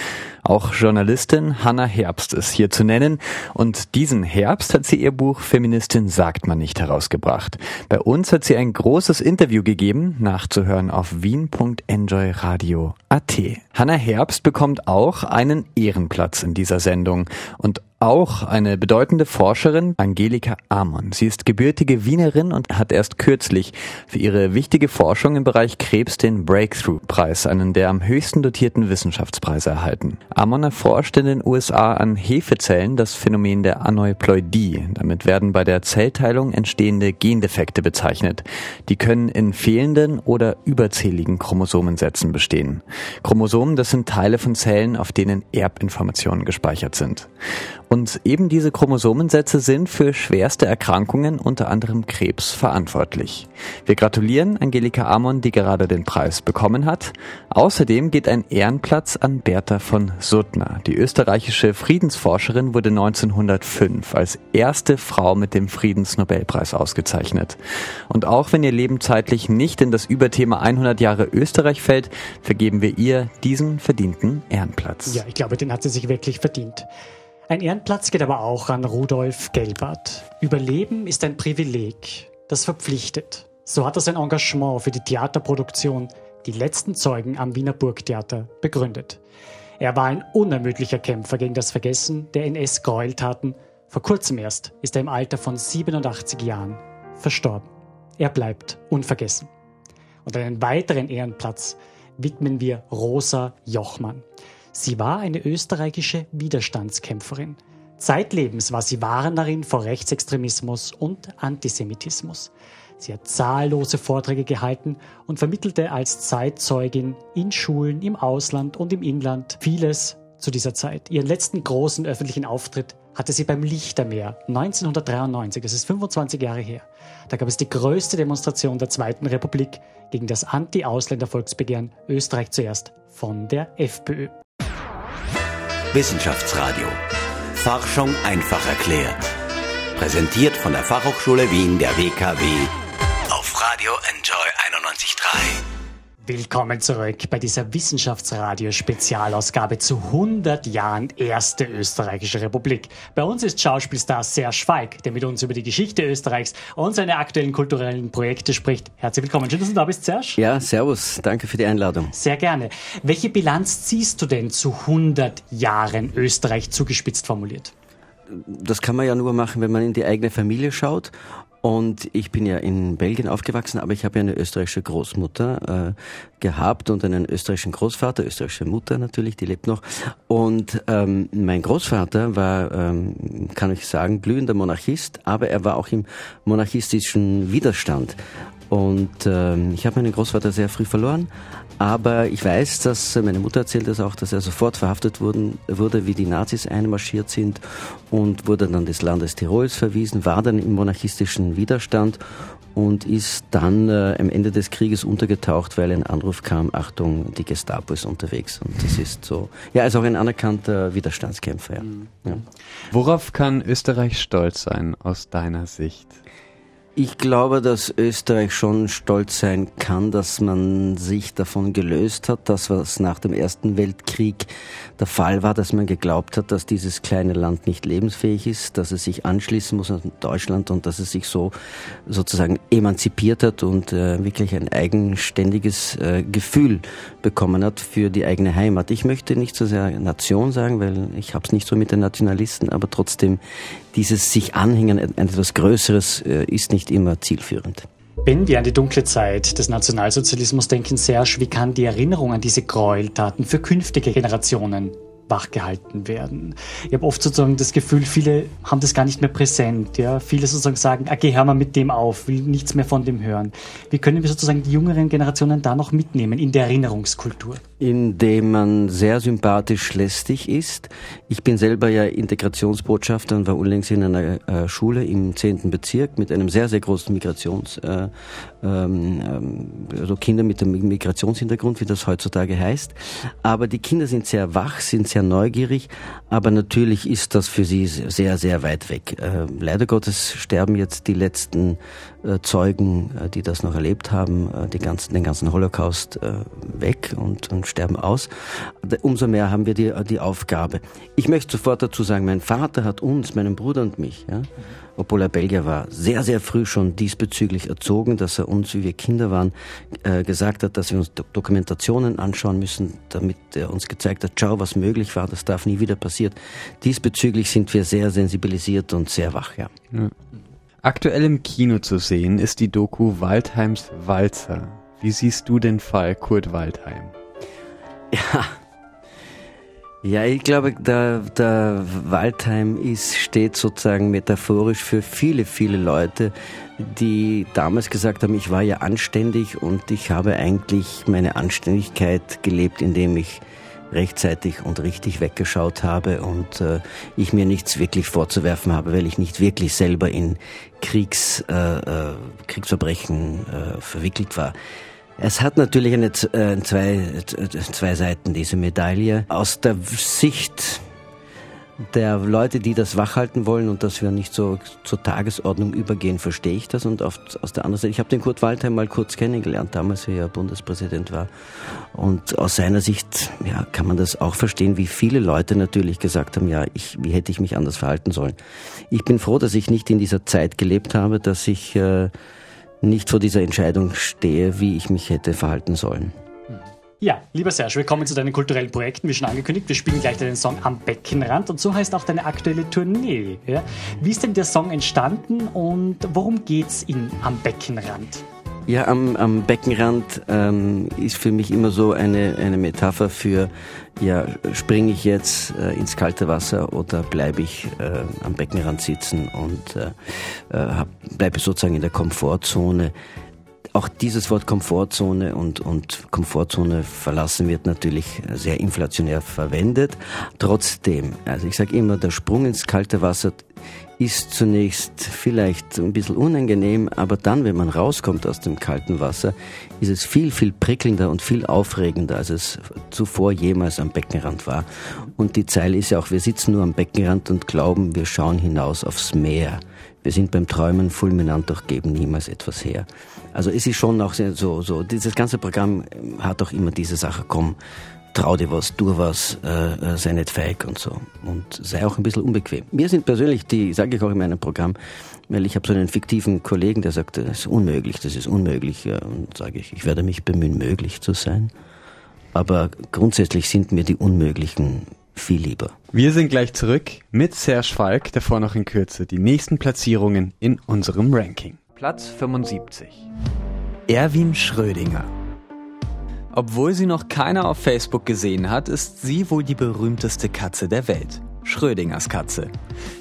auch Journalistin Hannah Herbst ist hier zu nennen. Und diesen Herbst hat sie ihr Buch Feministin sagt man nicht herausgebracht. Bei uns hat sie ein großes Interview gegeben, nachzuhören auf wien.enjoyradio.at. Hannah Herbst bekommt auch einen Ehrenplatz in dieser Sendung. Und auch eine bedeutende Forscherin, Angelika Amon. Sie ist gebürtige Wienerin und hat erst kürzlich für ihre wichtige Forschung im Bereich Krebs den Breakthrough-Preis, einen der am höchsten dotierten Wissenschaftspreise erhalten. Amon erforscht in den USA an Hefezellen das Phänomen der Aneuploidie. Damit werden bei der Zellteilung entstehende Gendefekte bezeichnet. Die können in fehlenden oder überzähligen Chromosomensätzen bestehen. Chromosomen, das sind Teile von Zellen, auf denen Erbinformationen gespeichert sind. Und eben diese Chromosomensätze sind für schwerste Erkrankungen, unter anderem Krebs, verantwortlich. Wir gratulieren Angelika Amon, die gerade den Preis bekommen hat. Außerdem geht ein Ehrenplatz an Bertha von Suttner. Die österreichische Friedensforscherin wurde 1905 als erste Frau mit dem Friedensnobelpreis ausgezeichnet. Und auch wenn ihr Leben zeitlich nicht in das Überthema 100 Jahre Österreich fällt, vergeben wir ihr diesen verdienten Ehrenplatz. Ja, ich glaube, den hat sie sich wirklich verdient. Ein Ehrenplatz geht aber auch an Rudolf Gelbart. Überleben ist ein Privileg, das verpflichtet. So hat er sein Engagement für die Theaterproduktion Die letzten Zeugen am Wiener Burgtheater begründet. Er war ein unermüdlicher Kämpfer gegen das Vergessen der NS-Gräueltaten. Vor kurzem erst ist er im Alter von 87 Jahren verstorben. Er bleibt unvergessen. Und einen weiteren Ehrenplatz widmen wir Rosa Jochmann. Sie war eine österreichische Widerstandskämpferin. Zeitlebens war sie Warnerin vor Rechtsextremismus und Antisemitismus. Sie hat zahllose Vorträge gehalten und vermittelte als Zeitzeugin in Schulen, im Ausland und im Inland vieles zu dieser Zeit. Ihren letzten großen öffentlichen Auftritt hatte sie beim Lichtermeer 1993, das ist 25 Jahre her. Da gab es die größte Demonstration der Zweiten Republik gegen das Anti-Ausländer-Volksbegehren Österreich zuerst von der FPÖ. Wissenschaftsradio. Forschung einfach erklärt. Präsentiert von der Fachhochschule Wien der WKW auf Radio Enjoy 91.3. Willkommen zurück bei dieser Wissenschaftsradio-Spezialausgabe zu 100 Jahren Erste Österreichische Republik. Bei uns ist Schauspielstar Serge Falk, der mit uns über die Geschichte Österreichs und seine aktuellen kulturellen Projekte spricht. Herzlich willkommen. Schön, dass du da bist, Serge. Ja, servus. Danke für die Einladung. Sehr gerne. Welche Bilanz ziehst du denn zu 100 Jahren Österreich zugespitzt formuliert? Das kann man ja nur machen, wenn man in die eigene Familie schaut und ich bin ja in Belgien aufgewachsen, aber ich habe ja eine österreichische Großmutter äh, gehabt und einen österreichischen Großvater, österreichische Mutter natürlich, die lebt noch. Und ähm, mein Großvater war, ähm, kann ich sagen, glühender Monarchist, aber er war auch im monarchistischen Widerstand. Und ähm, ich habe meinen Großvater sehr früh verloren, aber ich weiß, dass meine Mutter erzählt das auch, dass er sofort verhaftet wurden, wurde, wie die Nazis einmarschiert sind und wurde dann des Landes Tirols verwiesen, war dann im monarchistischen Widerstand und ist dann äh, am Ende des Krieges untergetaucht, weil ein Anruf kam, Achtung, die Gestapo ist unterwegs. Und das ist so, ja, ist auch ein anerkannter Widerstandskämpfer. Ja. Mhm. ja. Worauf kann Österreich stolz sein aus deiner Sicht? Ich glaube, dass Österreich schon stolz sein kann, dass man sich davon gelöst hat, dass was nach dem Ersten Weltkrieg der Fall war, dass man geglaubt hat, dass dieses kleine Land nicht lebensfähig ist, dass es sich anschließen muss an Deutschland und dass es sich so sozusagen emanzipiert hat und äh, wirklich ein eigenständiges äh, Gefühl bekommen hat für die eigene Heimat. Ich möchte nicht so sehr Nation sagen, weil ich habe es nicht so mit den Nationalisten, aber trotzdem dieses sich anhängen an etwas Größeres äh, ist nicht immer zielführend. Wenn wir an die dunkle Zeit des Nationalsozialismus denken, Serge, wie kann die Erinnerung an diese Gräueltaten für künftige Generationen wachgehalten werden. Ich habe oft sozusagen das Gefühl, viele haben das gar nicht mehr präsent. Ja? Viele sozusagen sagen, okay, hör mal mit dem auf, will nichts mehr von dem hören. Wie können wir sozusagen die jüngeren Generationen da noch mitnehmen in der Erinnerungskultur? In dem man sehr sympathisch lästig ist. Ich bin selber ja Integrationsbotschafter und war unlängst in einer äh, Schule im zehnten Bezirk mit einem sehr, sehr großen Migrations, äh, ähm, ähm, also Kinder mit dem Migrationshintergrund, wie das heutzutage heißt. Aber die Kinder sind sehr wach, sind sehr neugierig, aber natürlich ist das für sie sehr, sehr weit weg. Äh, leider Gottes sterben jetzt die letzten Zeugen, äh, die das noch erlebt haben, äh, ganzen, den ganzen Holocaust äh, weg und, und sterben aus. Umso mehr haben wir die, die Aufgabe. Ich möchte sofort dazu sagen, mein Vater hat uns, meinen Bruder und mich, ja, obwohl er Belgier war, sehr, sehr früh schon diesbezüglich erzogen, dass er uns, wie wir Kinder waren, äh, gesagt hat, dass wir uns Dokumentationen anschauen müssen, damit er uns gezeigt hat, schau, was möglich war, das darf nie wieder passieren. Diesbezüglich sind wir sehr sensibilisiert und sehr wach, ja. ja. Aktuell im Kino zu sehen ist die Doku Waldheims Walzer. Wie siehst du den Fall Kurt Waldheim? Ja, ja, ich glaube, der, der Waldheim ist, steht sozusagen metaphorisch für viele, viele Leute, die damals gesagt haben, ich war ja anständig und ich habe eigentlich meine Anständigkeit gelebt, indem ich rechtzeitig und richtig weggeschaut habe und äh, ich mir nichts wirklich vorzuwerfen habe, weil ich nicht wirklich selber in Kriegs, äh, äh, Kriegsverbrechen äh, verwickelt war. Es hat natürlich eine, äh, zwei, zwei Seiten, diese Medaille. Aus der Sicht der Leute, die das wachhalten wollen und dass wir nicht so zur Tagesordnung übergehen, verstehe ich das. Und auf, aus der anderen Seite, ich habe den Kurt Waldheim mal kurz kennengelernt, damals wie er Bundespräsident war. Und aus seiner Sicht ja, kann man das auch verstehen, wie viele Leute natürlich gesagt haben, ja, ich, wie hätte ich mich anders verhalten sollen. Ich bin froh, dass ich nicht in dieser Zeit gelebt habe, dass ich äh, nicht vor dieser Entscheidung stehe, wie ich mich hätte verhalten sollen. Ja, lieber Serge, wir kommen zu deinen kulturellen Projekten, wie schon angekündigt. Wir spielen gleich deinen Song Am Beckenrand und so heißt auch deine aktuelle Tournee. Ja? Wie ist denn der Song entstanden und worum geht's in Am Beckenrand? Ja, am, am Beckenrand ähm, ist für mich immer so eine, eine Metapher für, ja, springe ich jetzt äh, ins kalte Wasser oder bleibe ich äh, am Beckenrand sitzen und äh, äh, bleibe sozusagen in der Komfortzone. Auch dieses Wort Komfortzone und, und Komfortzone verlassen wird natürlich sehr inflationär verwendet. Trotzdem, also ich sage immer, der Sprung ins kalte Wasser ist zunächst vielleicht ein bisschen unangenehm, aber dann, wenn man rauskommt aus dem kalten Wasser, ist es viel, viel prickelnder und viel aufregender, als es zuvor jemals am Beckenrand war. Und die Zeile ist ja auch, wir sitzen nur am Beckenrand und glauben, wir schauen hinaus aufs Meer. Wir sind beim Träumen fulminant, doch geben niemals etwas her. Also es ist schon auch so, so, dieses ganze Programm hat auch immer diese Sache, komm, trau dir was, tu was, äh, äh, sei nicht feig und so. Und sei auch ein bisschen unbequem. Wir sind persönlich, die sage ich auch in meinem Programm, weil ich habe so einen fiktiven Kollegen, der sagt, das ist unmöglich, das ist unmöglich. Und sage ich, ich werde mich bemühen, möglich zu sein. Aber grundsätzlich sind mir die Unmöglichen viel lieber. Wir sind gleich zurück mit Serge Falk, davor noch in Kürze die nächsten Platzierungen in unserem Ranking. Platz 75. Erwin Schrödinger. Obwohl sie noch keiner auf Facebook gesehen hat, ist sie wohl die berühmteste Katze der Welt. Schrödingers Katze.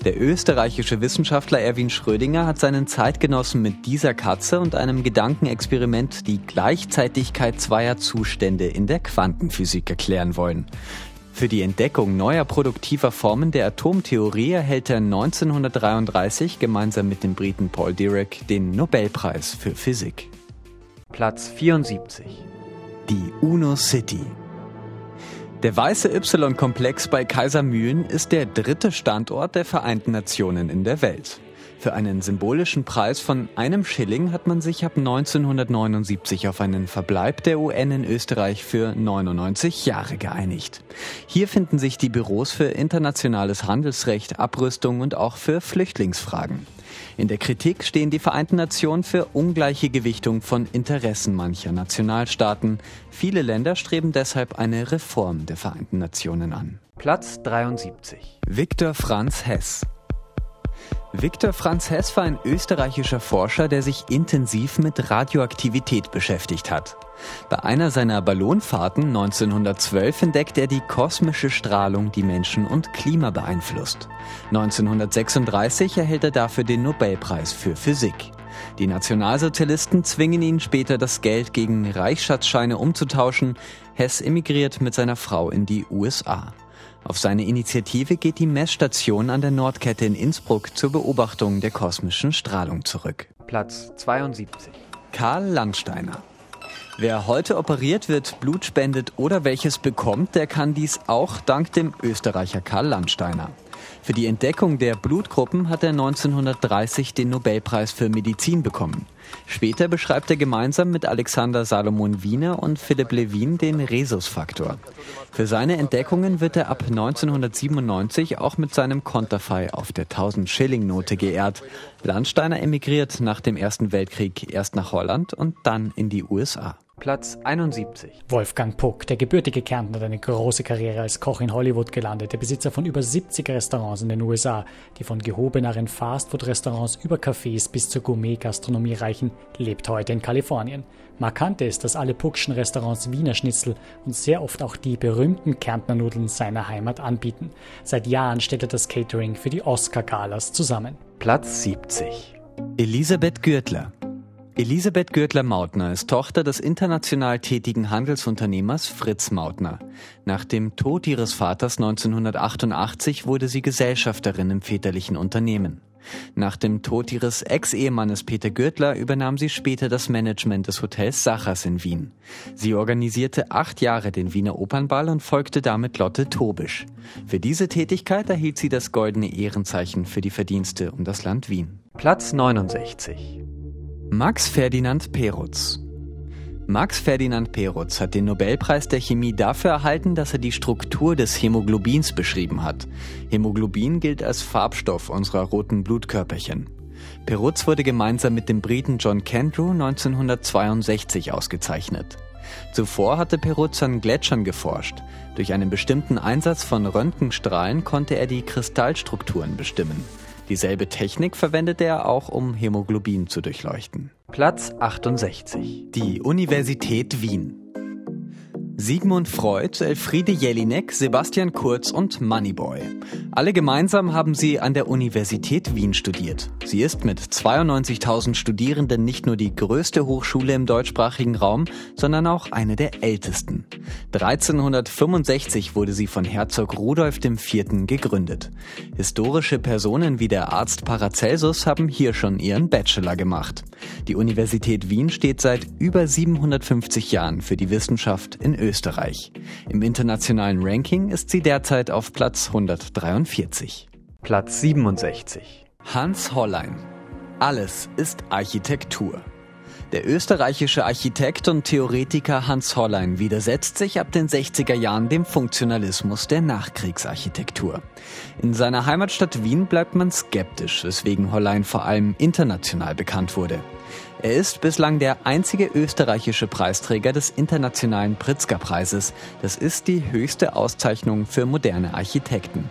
Der österreichische Wissenschaftler Erwin Schrödinger hat seinen Zeitgenossen mit dieser Katze und einem Gedankenexperiment die Gleichzeitigkeit zweier Zustände in der Quantenphysik erklären wollen. Für die Entdeckung neuer produktiver Formen der Atomtheorie erhält er 1933 gemeinsam mit dem Briten Paul Dirac den Nobelpreis für Physik. Platz 74 die UNO City. Der weiße Y-Komplex bei Kaisermühlen ist der dritte Standort der Vereinten Nationen in der Welt. Für einen symbolischen Preis von einem Schilling hat man sich ab 1979 auf einen Verbleib der UN in Österreich für 99 Jahre geeinigt. Hier finden sich die Büros für internationales Handelsrecht, Abrüstung und auch für Flüchtlingsfragen. In der Kritik stehen die Vereinten Nationen für ungleiche Gewichtung von Interessen mancher Nationalstaaten. Viele Länder streben deshalb eine Reform der Vereinten Nationen an. Platz 73. Viktor Franz Hess. Viktor Franz Hess war ein österreichischer Forscher, der sich intensiv mit Radioaktivität beschäftigt hat. Bei einer seiner Ballonfahrten 1912 entdeckt er die kosmische Strahlung, die Menschen und Klima beeinflusst. 1936 erhält er dafür den Nobelpreis für Physik. Die Nationalsozialisten zwingen ihn später, das Geld gegen Reichsschatzscheine umzutauschen. Hess emigriert mit seiner Frau in die USA. Auf seine Initiative geht die Messstation an der Nordkette in Innsbruck zur Beobachtung der kosmischen Strahlung zurück. Platz 72. Karl Landsteiner. Wer heute operiert wird, Blut spendet oder welches bekommt, der kann dies auch dank dem Österreicher Karl Landsteiner. Für die Entdeckung der Blutgruppen hat er 1930 den Nobelpreis für Medizin bekommen. Später beschreibt er gemeinsam mit Alexander Salomon Wiener und Philipp Levin den Rhesusfaktor. Für seine Entdeckungen wird er ab 1997 auch mit seinem Konterfei auf der 1000-Schilling-Note geehrt. Landsteiner emigriert nach dem Ersten Weltkrieg erst nach Holland und dann in die USA. Platz 71. Wolfgang Puck, der gebürtige Kärntner, hat eine große Karriere als Koch in Hollywood gelandet, der Besitzer von über 70 Restaurants in den USA, die von gehobeneren Fastfood-Restaurants über Cafés bis zur Gourmet-Gastronomie reichen, lebt heute in Kalifornien. Markant ist, dass alle Puckschen Restaurants Wiener Schnitzel und sehr oft auch die berühmten Kärntner Nudeln seiner Heimat anbieten. Seit Jahren stellt er das Catering für die Oscar-Galas zusammen. Platz 70. Elisabeth Gürtler. Elisabeth Gürtler-Mautner ist Tochter des international tätigen Handelsunternehmers Fritz Mautner. Nach dem Tod ihres Vaters 1988 wurde sie Gesellschafterin im väterlichen Unternehmen. Nach dem Tod ihres Ex-Ehemannes Peter Gürtler übernahm sie später das Management des Hotels Sachers in Wien. Sie organisierte acht Jahre den Wiener Opernball und folgte damit Lotte Tobisch. Für diese Tätigkeit erhielt sie das Goldene Ehrenzeichen für die Verdienste um das Land Wien. Platz 69. Max Ferdinand Perutz. Max Ferdinand Perutz hat den Nobelpreis der Chemie dafür erhalten, dass er die Struktur des Hämoglobins beschrieben hat. Hämoglobin gilt als Farbstoff unserer roten Blutkörperchen. Perutz wurde gemeinsam mit dem Briten John Kendrew 1962 ausgezeichnet. Zuvor hatte Perutz an Gletschern geforscht. Durch einen bestimmten Einsatz von Röntgenstrahlen konnte er die Kristallstrukturen bestimmen. Dieselbe Technik verwendete er auch, um Hämoglobin zu durchleuchten. Platz 68. Die Universität Wien. Sigmund Freud, Elfriede Jelinek, Sebastian Kurz und Moneyboy. Alle gemeinsam haben sie an der Universität Wien studiert. Sie ist mit 92.000 Studierenden nicht nur die größte Hochschule im deutschsprachigen Raum, sondern auch eine der ältesten. 1365 wurde sie von Herzog Rudolf IV. gegründet. Historische Personen wie der Arzt Paracelsus haben hier schon ihren Bachelor gemacht. Die Universität Wien steht seit über 750 Jahren für die Wissenschaft in Österreich. Im internationalen Ranking ist sie derzeit auf Platz 143. Platz 67. Hans Hollein. Alles ist Architektur. Der österreichische Architekt und Theoretiker Hans Hollein widersetzt sich ab den 60er Jahren dem Funktionalismus der Nachkriegsarchitektur. In seiner Heimatstadt Wien bleibt man skeptisch, weswegen Hollein vor allem international bekannt wurde. Er ist bislang der einzige österreichische Preisträger des internationalen Pritzker-Preises. Das ist die höchste Auszeichnung für moderne Architekten.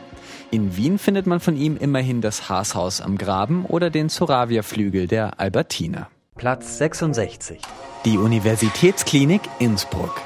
In Wien findet man von ihm immerhin das Haashaus am Graben oder den Zoravia-Flügel der Albertiner. Platz 66. Die Universitätsklinik Innsbruck.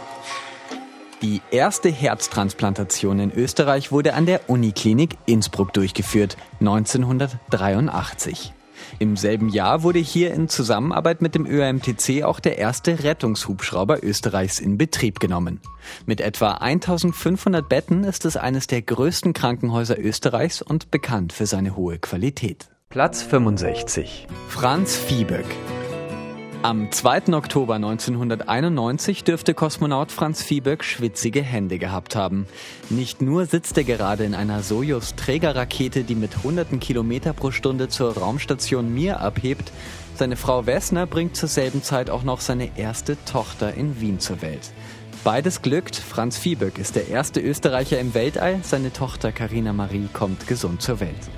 Die erste Herztransplantation in Österreich wurde an der Uniklinik Innsbruck durchgeführt, 1983. Im selben Jahr wurde hier in Zusammenarbeit mit dem ÖMTC auch der erste Rettungshubschrauber Österreichs in Betrieb genommen. Mit etwa 1500 Betten ist es eines der größten Krankenhäuser Österreichs und bekannt für seine hohe Qualität. Platz 65. Franz Viehböck. Am 2. Oktober 1991 dürfte Kosmonaut Franz Viehböck schwitzige Hände gehabt haben. Nicht nur sitzt er gerade in einer Sojus-Trägerrakete, die mit hunderten Kilometer pro Stunde zur Raumstation Mir abhebt, seine Frau Wessner bringt zur selben Zeit auch noch seine erste Tochter in Wien zur Welt. Beides glückt. Franz Viehböck ist der erste Österreicher im Weltall. Seine Tochter Karina Marie kommt gesund zur Welt.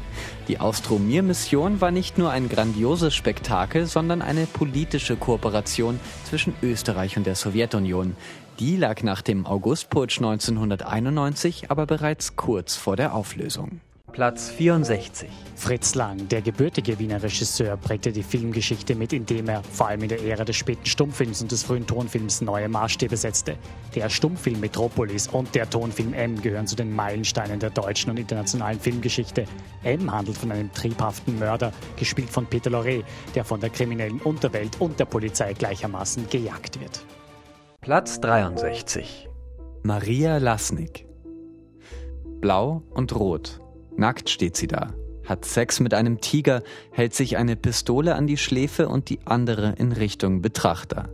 Die Austromir-Mission war nicht nur ein grandioses Spektakel, sondern eine politische Kooperation zwischen Österreich und der Sowjetunion. Die lag nach dem Augustputsch 1991 aber bereits kurz vor der Auflösung. Platz 64. Fritz Lang, der gebürtige Wiener Regisseur, prägte die Filmgeschichte mit, indem er, vor allem in der Ära des späten Stummfilms und des frühen Tonfilms, neue Maßstäbe setzte. Der Stummfilm Metropolis und der Tonfilm M gehören zu den Meilensteinen der deutschen und internationalen Filmgeschichte. M handelt von einem triebhaften Mörder, gespielt von Peter Lorre, der von der kriminellen Unterwelt und der Polizei gleichermaßen gejagt wird. Platz 63. Maria Lasnik. Blau und rot. Nackt steht sie da, hat Sex mit einem Tiger, hält sich eine Pistole an die Schläfe und die andere in Richtung Betrachter.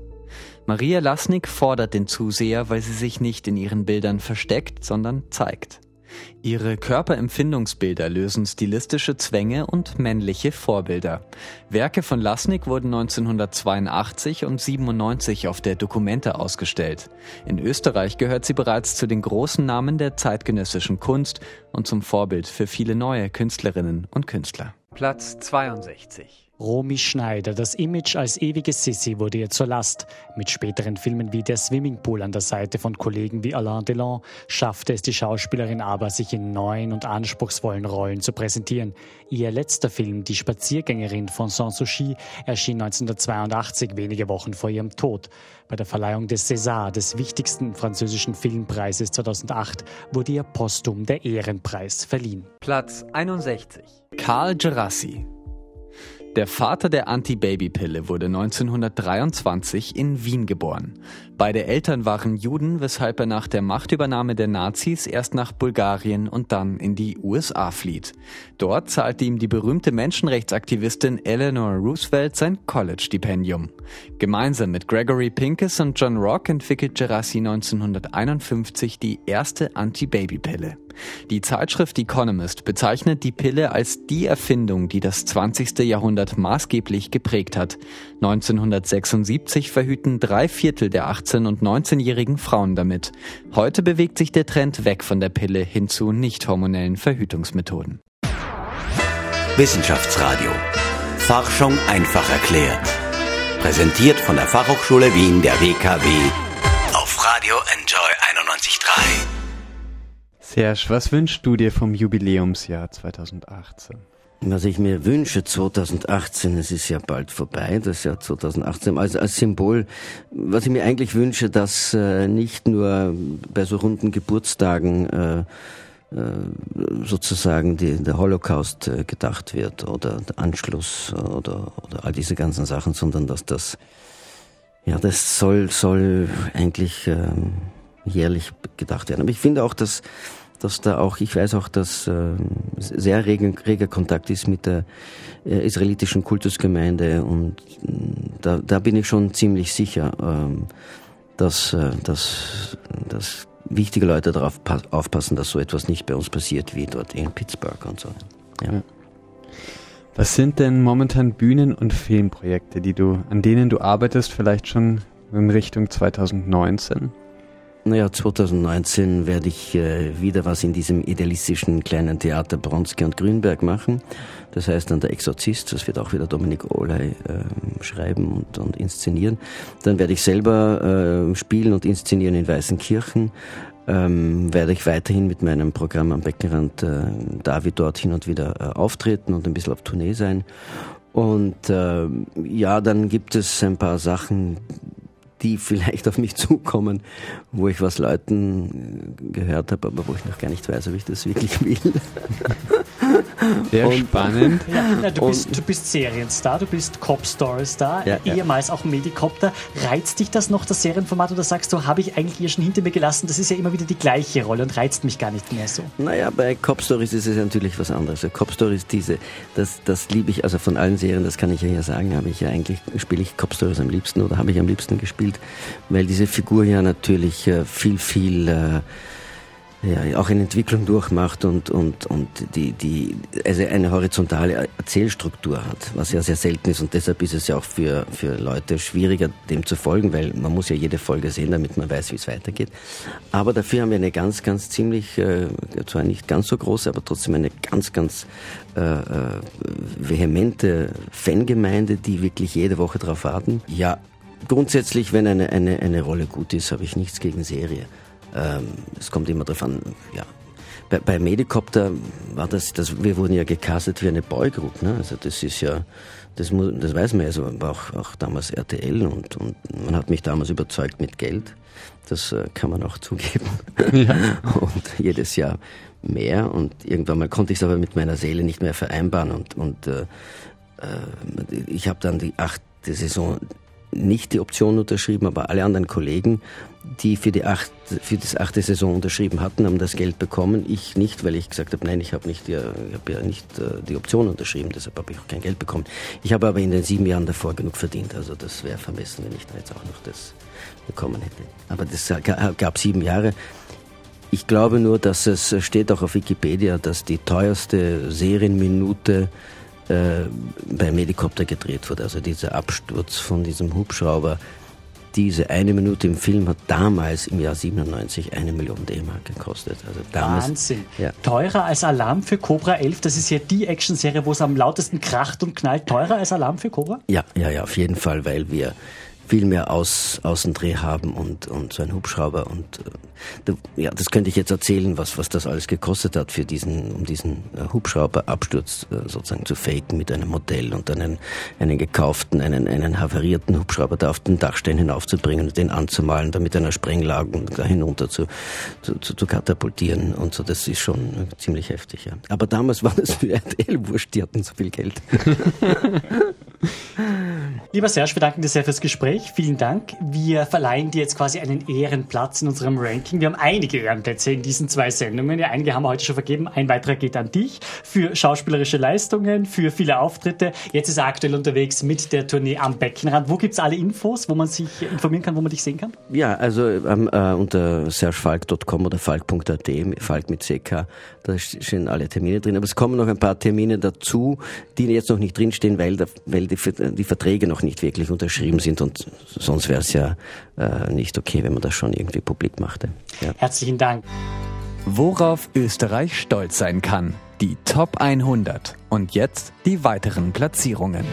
Maria Lasnik fordert den Zuseher, weil sie sich nicht in ihren Bildern versteckt, sondern zeigt. Ihre Körperempfindungsbilder lösen stilistische Zwänge und männliche Vorbilder. Werke von Lasnik wurden 1982 und 97 auf der Dokumente ausgestellt. In Österreich gehört sie bereits zu den großen Namen der zeitgenössischen Kunst und zum Vorbild für viele neue Künstlerinnen und Künstler. Platz 62. Romy Schneider, das Image als ewige Sissy wurde ihr zur Last. Mit späteren Filmen wie Der Swimmingpool an der Seite von Kollegen wie Alain Delon schaffte es die Schauspielerin aber, sich in neuen und anspruchsvollen Rollen zu präsentieren. Ihr letzter Film, Die Spaziergängerin von Sanssouci, erschien 1982, wenige Wochen vor ihrem Tod. Bei der Verleihung des César, des wichtigsten französischen Filmpreises 2008, wurde ihr postum der Ehrenpreis verliehen. Platz 61. Karl Gerassi. Der Vater der Anti-Baby-Pille wurde 1923 in Wien geboren. Beide Eltern waren Juden, weshalb er nach der Machtübernahme der Nazis erst nach Bulgarien und dann in die USA flieht. Dort zahlte ihm die berühmte Menschenrechtsaktivistin Eleanor Roosevelt sein College-Stipendium. Gemeinsam mit Gregory Pincus und John Rock entwickelt Gerassi 1951 die erste Anti-Baby-Pille. Die Zeitschrift Economist bezeichnet die Pille als die Erfindung, die das 20. Jahrhundert maßgeblich geprägt hat. 1976 verhüten drei Viertel der 18- und 19-jährigen Frauen damit. Heute bewegt sich der Trend weg von der Pille hin zu nicht hormonellen Verhütungsmethoden. Wissenschaftsradio. Forschung einfach erklärt. Präsentiert von der Fachhochschule Wien der WKW auf Radio Enjoy 91.3. Serge, was wünschst du dir vom Jubiläumsjahr 2018? Was ich mir wünsche 2018, es ist ja bald vorbei, das Jahr 2018, also als Symbol, was ich mir eigentlich wünsche, dass äh, nicht nur bei so runden Geburtstagen äh, äh, sozusagen die, der Holocaust äh, gedacht wird oder der Anschluss oder, oder all diese ganzen Sachen, sondern dass das, ja, das soll, soll eigentlich ähm, jährlich gedacht werden. Aber ich finde auch, dass dass da auch, ich weiß auch, dass äh, sehr reger, reger Kontakt ist mit der äh, israelitischen Kultusgemeinde und äh, da, da bin ich schon ziemlich sicher, ähm, dass, äh, dass, dass wichtige Leute darauf aufpassen, dass so etwas nicht bei uns passiert wie dort in Pittsburgh und so. Ja. Was sind denn momentan Bühnen- und Filmprojekte, die du, an denen du arbeitest, vielleicht schon in Richtung 2019? Naja, 2019 werde ich äh, wieder was in diesem idealistischen kleinen Theater Bronski und Grünberg machen. Das heißt dann der Exorzist, das wird auch wieder Dominik Oley äh, schreiben und, und inszenieren. Dann werde ich selber äh, spielen und inszenieren in Weißenkirchen. Ähm, werde ich weiterhin mit meinem Programm am Beckenrand äh, David dort hin und wieder äh, auftreten und ein bisschen auf Tournee sein. Und äh, ja, dann gibt es ein paar Sachen, die vielleicht auf mich zukommen, wo ich was Leuten gehört habe, aber wo ich noch gar nicht weiß, ob ich das wirklich will. Sehr und, spannend. Ja, na, du, bist, du bist Serienstar, du bist Cop-Story-Star, ja, ehemals ja. auch Medicopter. Reizt dich das noch, das Serienformat, oder sagst du, habe ich eigentlich hier schon hinter mir gelassen? Das ist ja immer wieder die gleiche Rolle und reizt mich gar nicht mehr so. Naja, bei Cop-Stories ist es natürlich was anderes. Cop-Stories, diese, das, das liebe ich, also von allen Serien, das kann ich ja hier sagen, habe ich ja eigentlich, spiele ich Cop-Stories am liebsten oder habe ich am liebsten gespielt, weil diese Figur ja natürlich äh, viel, viel äh, ja, auch eine Entwicklung durchmacht und, und, und die, die, also eine horizontale Erzählstruktur hat, was ja sehr selten ist und deshalb ist es ja auch für, für Leute schwieriger, dem zu folgen, weil man muss ja jede Folge sehen, damit man weiß, wie es weitergeht. Aber dafür haben wir eine ganz, ganz ziemlich, äh, zwar nicht ganz so große, aber trotzdem eine ganz, ganz äh, äh, vehemente Fangemeinde, die wirklich jede Woche darauf warten. Ja, grundsätzlich, wenn eine, eine, eine Rolle gut ist, habe ich nichts gegen Serie. Ähm, es kommt immer darauf an, ja. bei, bei Medicopter war das, das, wir wurden ja gecastet wie eine Boygroup, ne? Also das ist ja, das, muss, das weiß man ja, so war auch, auch damals RTL und, und man hat mich damals überzeugt mit Geld. Das äh, kann man auch zugeben. Ja. Und jedes Jahr mehr und irgendwann mal konnte ich es aber mit meiner Seele nicht mehr vereinbaren und, und äh, äh ich habe dann die achte Saison nicht die Option unterschrieben, aber alle anderen Kollegen, die für die acht, für das achte Saison unterschrieben hatten, haben das Geld bekommen. Ich nicht, weil ich gesagt habe, nein, ich habe nicht, ich habe ja nicht äh, die Option unterschrieben, deshalb habe ich auch kein Geld bekommen. Ich habe aber in den sieben Jahren davor genug verdient, also das wäre vermessen, wenn ich da jetzt auch noch das bekommen hätte. Aber das gab sieben Jahre. Ich glaube nur, dass es steht auch auf Wikipedia, dass die teuerste Serienminute äh, beim Helikopter gedreht wurde. Also dieser Absturz von diesem Hubschrauber, diese eine Minute im Film hat damals im Jahr 97 eine Million D-Mark gekostet. Also damals, Wahnsinn. Ja. Teurer als Alarm für Cobra 11. Das ist ja die Actionserie, wo es am lautesten kracht und knallt. Teurer als Alarm für Cobra? Ja, ja, ja, auf jeden Fall, weil wir viel mehr Aus, Außendreh haben und, und so ein Hubschrauber. Und äh, ja, das könnte ich jetzt erzählen, was, was das alles gekostet hat, für diesen, um diesen äh, Hubschrauberabsturz äh, sozusagen zu faken mit einem Modell und einen, einen gekauften, einen, einen havarierten Hubschrauber da auf den Dachstein hinaufzubringen und den anzumalen, da mit einer Sprengladung da hinunter zu, zu, zu, zu katapultieren und so. Das ist schon ziemlich heftig, ja. Aber damals war das für RTL wurscht, die hatten so viel Geld. Lieber Serge, wir danken dir sehr fürs Gespräch. Vielen Dank. Wir verleihen dir jetzt quasi einen Ehrenplatz in unserem Ranking. Wir haben einige Ehrenplätze in diesen zwei Sendungen. Ja, einige haben wir heute schon vergeben. Ein weiterer geht an dich für schauspielerische Leistungen, für viele Auftritte. Jetzt ist er aktuell unterwegs mit der Tournee am Beckenrand. Wo gibt es alle Infos, wo man sich informieren kann, wo man dich sehen kann? Ja, also ähm, äh, unter sergefalk.com oder falk.at, Falk mit CK, da stehen alle Termine drin. Aber es kommen noch ein paar Termine dazu, die jetzt noch nicht drinstehen, weil, weil die, die Verträge noch nicht wirklich unterschrieben sind und sonst wäre es ja äh, nicht okay, wenn man das schon irgendwie publik machte. Ja. Herzlichen Dank. Worauf Österreich stolz sein kann. Die Top 100. Und jetzt die weiteren Platzierungen.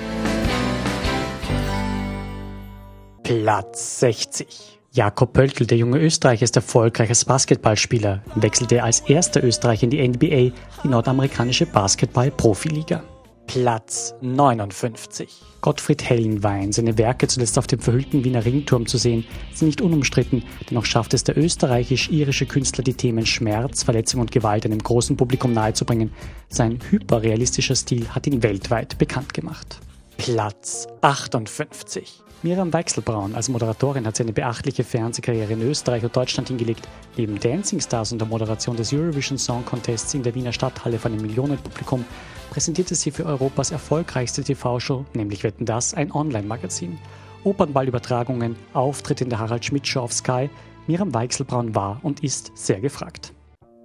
Platz 60. Jakob Pöltl, der junge Österreicher, ist erfolgreich als Basketballspieler, wechselte als erster Österreicher in die NBA, die nordamerikanische Basketball-Profiliga. Platz 59. Gottfried Hellenwein. Seine Werke zuletzt auf dem verhüllten Wiener Ringturm zu sehen, sind nicht unumstritten, dennoch schafft es der österreichisch-irische Künstler, die Themen Schmerz, Verletzung und Gewalt einem großen Publikum nahezubringen. Sein hyperrealistischer Stil hat ihn weltweit bekannt gemacht. Platz 58. Miriam Weichselbraun als Moderatorin hat sie eine beachtliche Fernsehkarriere in Österreich und Deutschland hingelegt. Neben Dancing Stars und der Moderation des Eurovision Song Contests in der Wiener Stadthalle von einem Millionenpublikum präsentierte sie für Europas erfolgreichste TV-Show, nämlich Wetten das, ein Online-Magazin. Opernballübertragungen, Auftritte in der Harald Schmidt Show auf Sky, Miriam Weichselbraun war und ist sehr gefragt.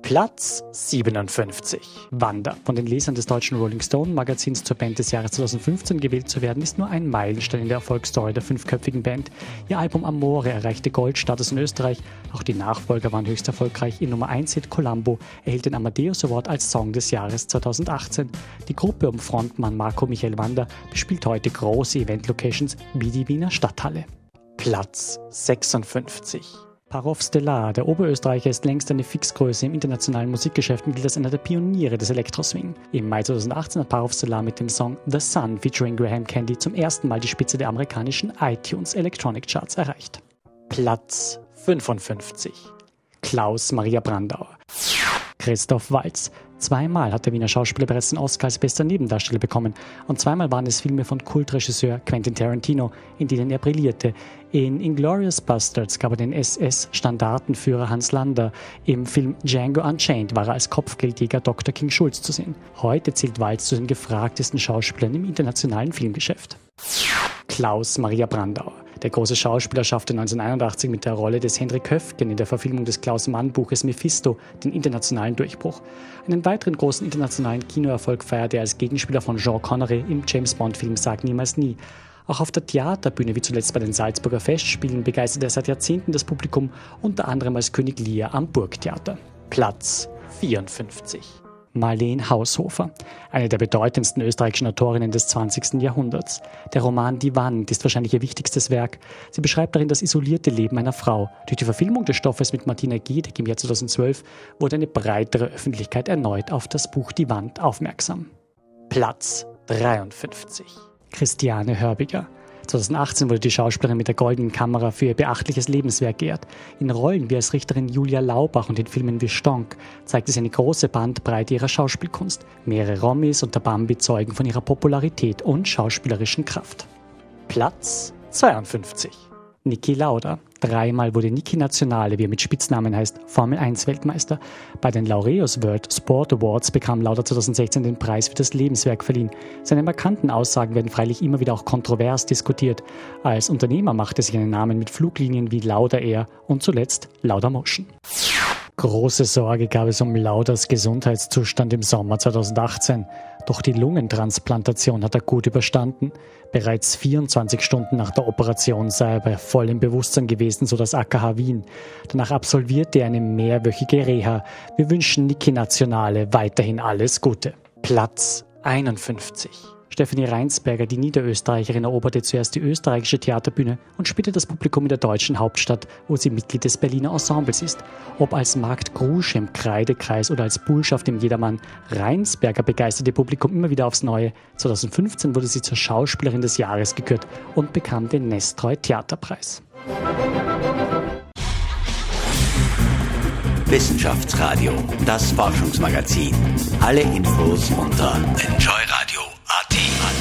Platz 57. Wanda. Von den Lesern des deutschen Rolling Stone Magazins zur Band des Jahres 2015 gewählt zu werden, ist nur ein Meilenstein in der Erfolgsstory der fünfköpfigen Band. Ihr Album Amore erreichte Goldstatus in Österreich. Auch die Nachfolger waren höchst erfolgreich. Ihr Nummer 1 Hit Columbo erhielt den Amadeus Award als Song des Jahres 2018. Die Gruppe um Frontmann Marco Michael Wanda bespielt heute große Event-Locations wie die Wiener Stadthalle. Platz 56. Parov Stellar, der Oberösterreicher, ist längst eine Fixgröße im internationalen Musikgeschäft und gilt als einer der Pioniere des Elektroswing. Im Mai 2018 hat Parov Stellar mit dem Song The Sun featuring Graham Candy zum ersten Mal die Spitze der amerikanischen iTunes Electronic Charts erreicht. Platz 55. Klaus Maria Brandauer. Christoph Walz. Zweimal hat der Wiener Schauspieler bereits den Oscar als bester Nebendarsteller bekommen und zweimal waren es Filme von Kultregisseur Quentin Tarantino, in denen er brillierte. In Inglourious Bastards gab er den SS-Standartenführer Hans Lander. Im Film Django Unchained war er als Kopfgeldjäger Dr. King Schulz zu sehen. Heute zählt Walz zu den gefragtesten Schauspielern im internationalen Filmgeschäft. Klaus Maria Brandauer. Der große Schauspieler schaffte 1981 mit der Rolle des Henrik Höfgen in der Verfilmung des Klaus-Mann-Buches Mephisto den internationalen Durchbruch. Einen weiteren großen internationalen Kinoerfolg feierte er als Gegenspieler von Jean Connery im James-Bond-Film Sag niemals nie. Auch auf der Theaterbühne, wie zuletzt bei den Salzburger Festspielen, begeistert er seit Jahrzehnten das Publikum, unter anderem als König Lear am Burgtheater. Platz 54. Marleen Haushofer, eine der bedeutendsten österreichischen Autorinnen des 20. Jahrhunderts. Der Roman Die Wand ist wahrscheinlich ihr wichtigstes Werk. Sie beschreibt darin das isolierte Leben einer Frau. Durch die Verfilmung des Stoffes mit Martina Giedek im Jahr 2012 wurde eine breitere Öffentlichkeit erneut auf das Buch Die Wand aufmerksam. Platz 53. Christiane Hörbiger. 2018 wurde die Schauspielerin mit der Goldenen Kamera für ihr beachtliches Lebenswerk geehrt. In Rollen wie als Richterin Julia Laubach und in Filmen wie Stonk zeigte sie eine große Bandbreite ihrer Schauspielkunst. Mehrere Rommis und der Bambi zeugen von ihrer Popularität und schauspielerischen Kraft. Platz 52. Niki Lauda. Dreimal wurde Niki Nationale, wie er mit Spitznamen heißt, Formel 1 Weltmeister. Bei den Laureus World Sport Awards bekam Lauda 2016 den Preis für das Lebenswerk verliehen. Seine markanten Aussagen werden freilich immer wieder auch kontrovers diskutiert. Als Unternehmer machte sich einen Namen mit Fluglinien wie Lauda Air und zuletzt Lauda Motion. Große Sorge gab es um Lauders Gesundheitszustand im Sommer 2018. Doch die Lungentransplantation hat er gut überstanden. Bereits 24 Stunden nach der Operation sei er bei vollem Bewusstsein gewesen, so das AKH Wien. Danach absolvierte er eine mehrwöchige Reha. Wir wünschen Niki Nationale weiterhin alles Gute. Platz 51. Stefanie Reinsberger, die Niederösterreicherin, eroberte zuerst die österreichische Theaterbühne und spielte das Publikum in der deutschen Hauptstadt, wo sie Mitglied des Berliner Ensembles ist. Ob als Markt Grusch im Kreidekreis oder als Bullschaft im Jedermann, Reinsberger begeisterte Publikum immer wieder aufs Neue. 2015 wurde sie zur Schauspielerin des Jahres gekürt und bekam den Nestroy Theaterpreis. Wissenschaftsradio, das Forschungsmagazin. Alle Infos unter Enjoy D.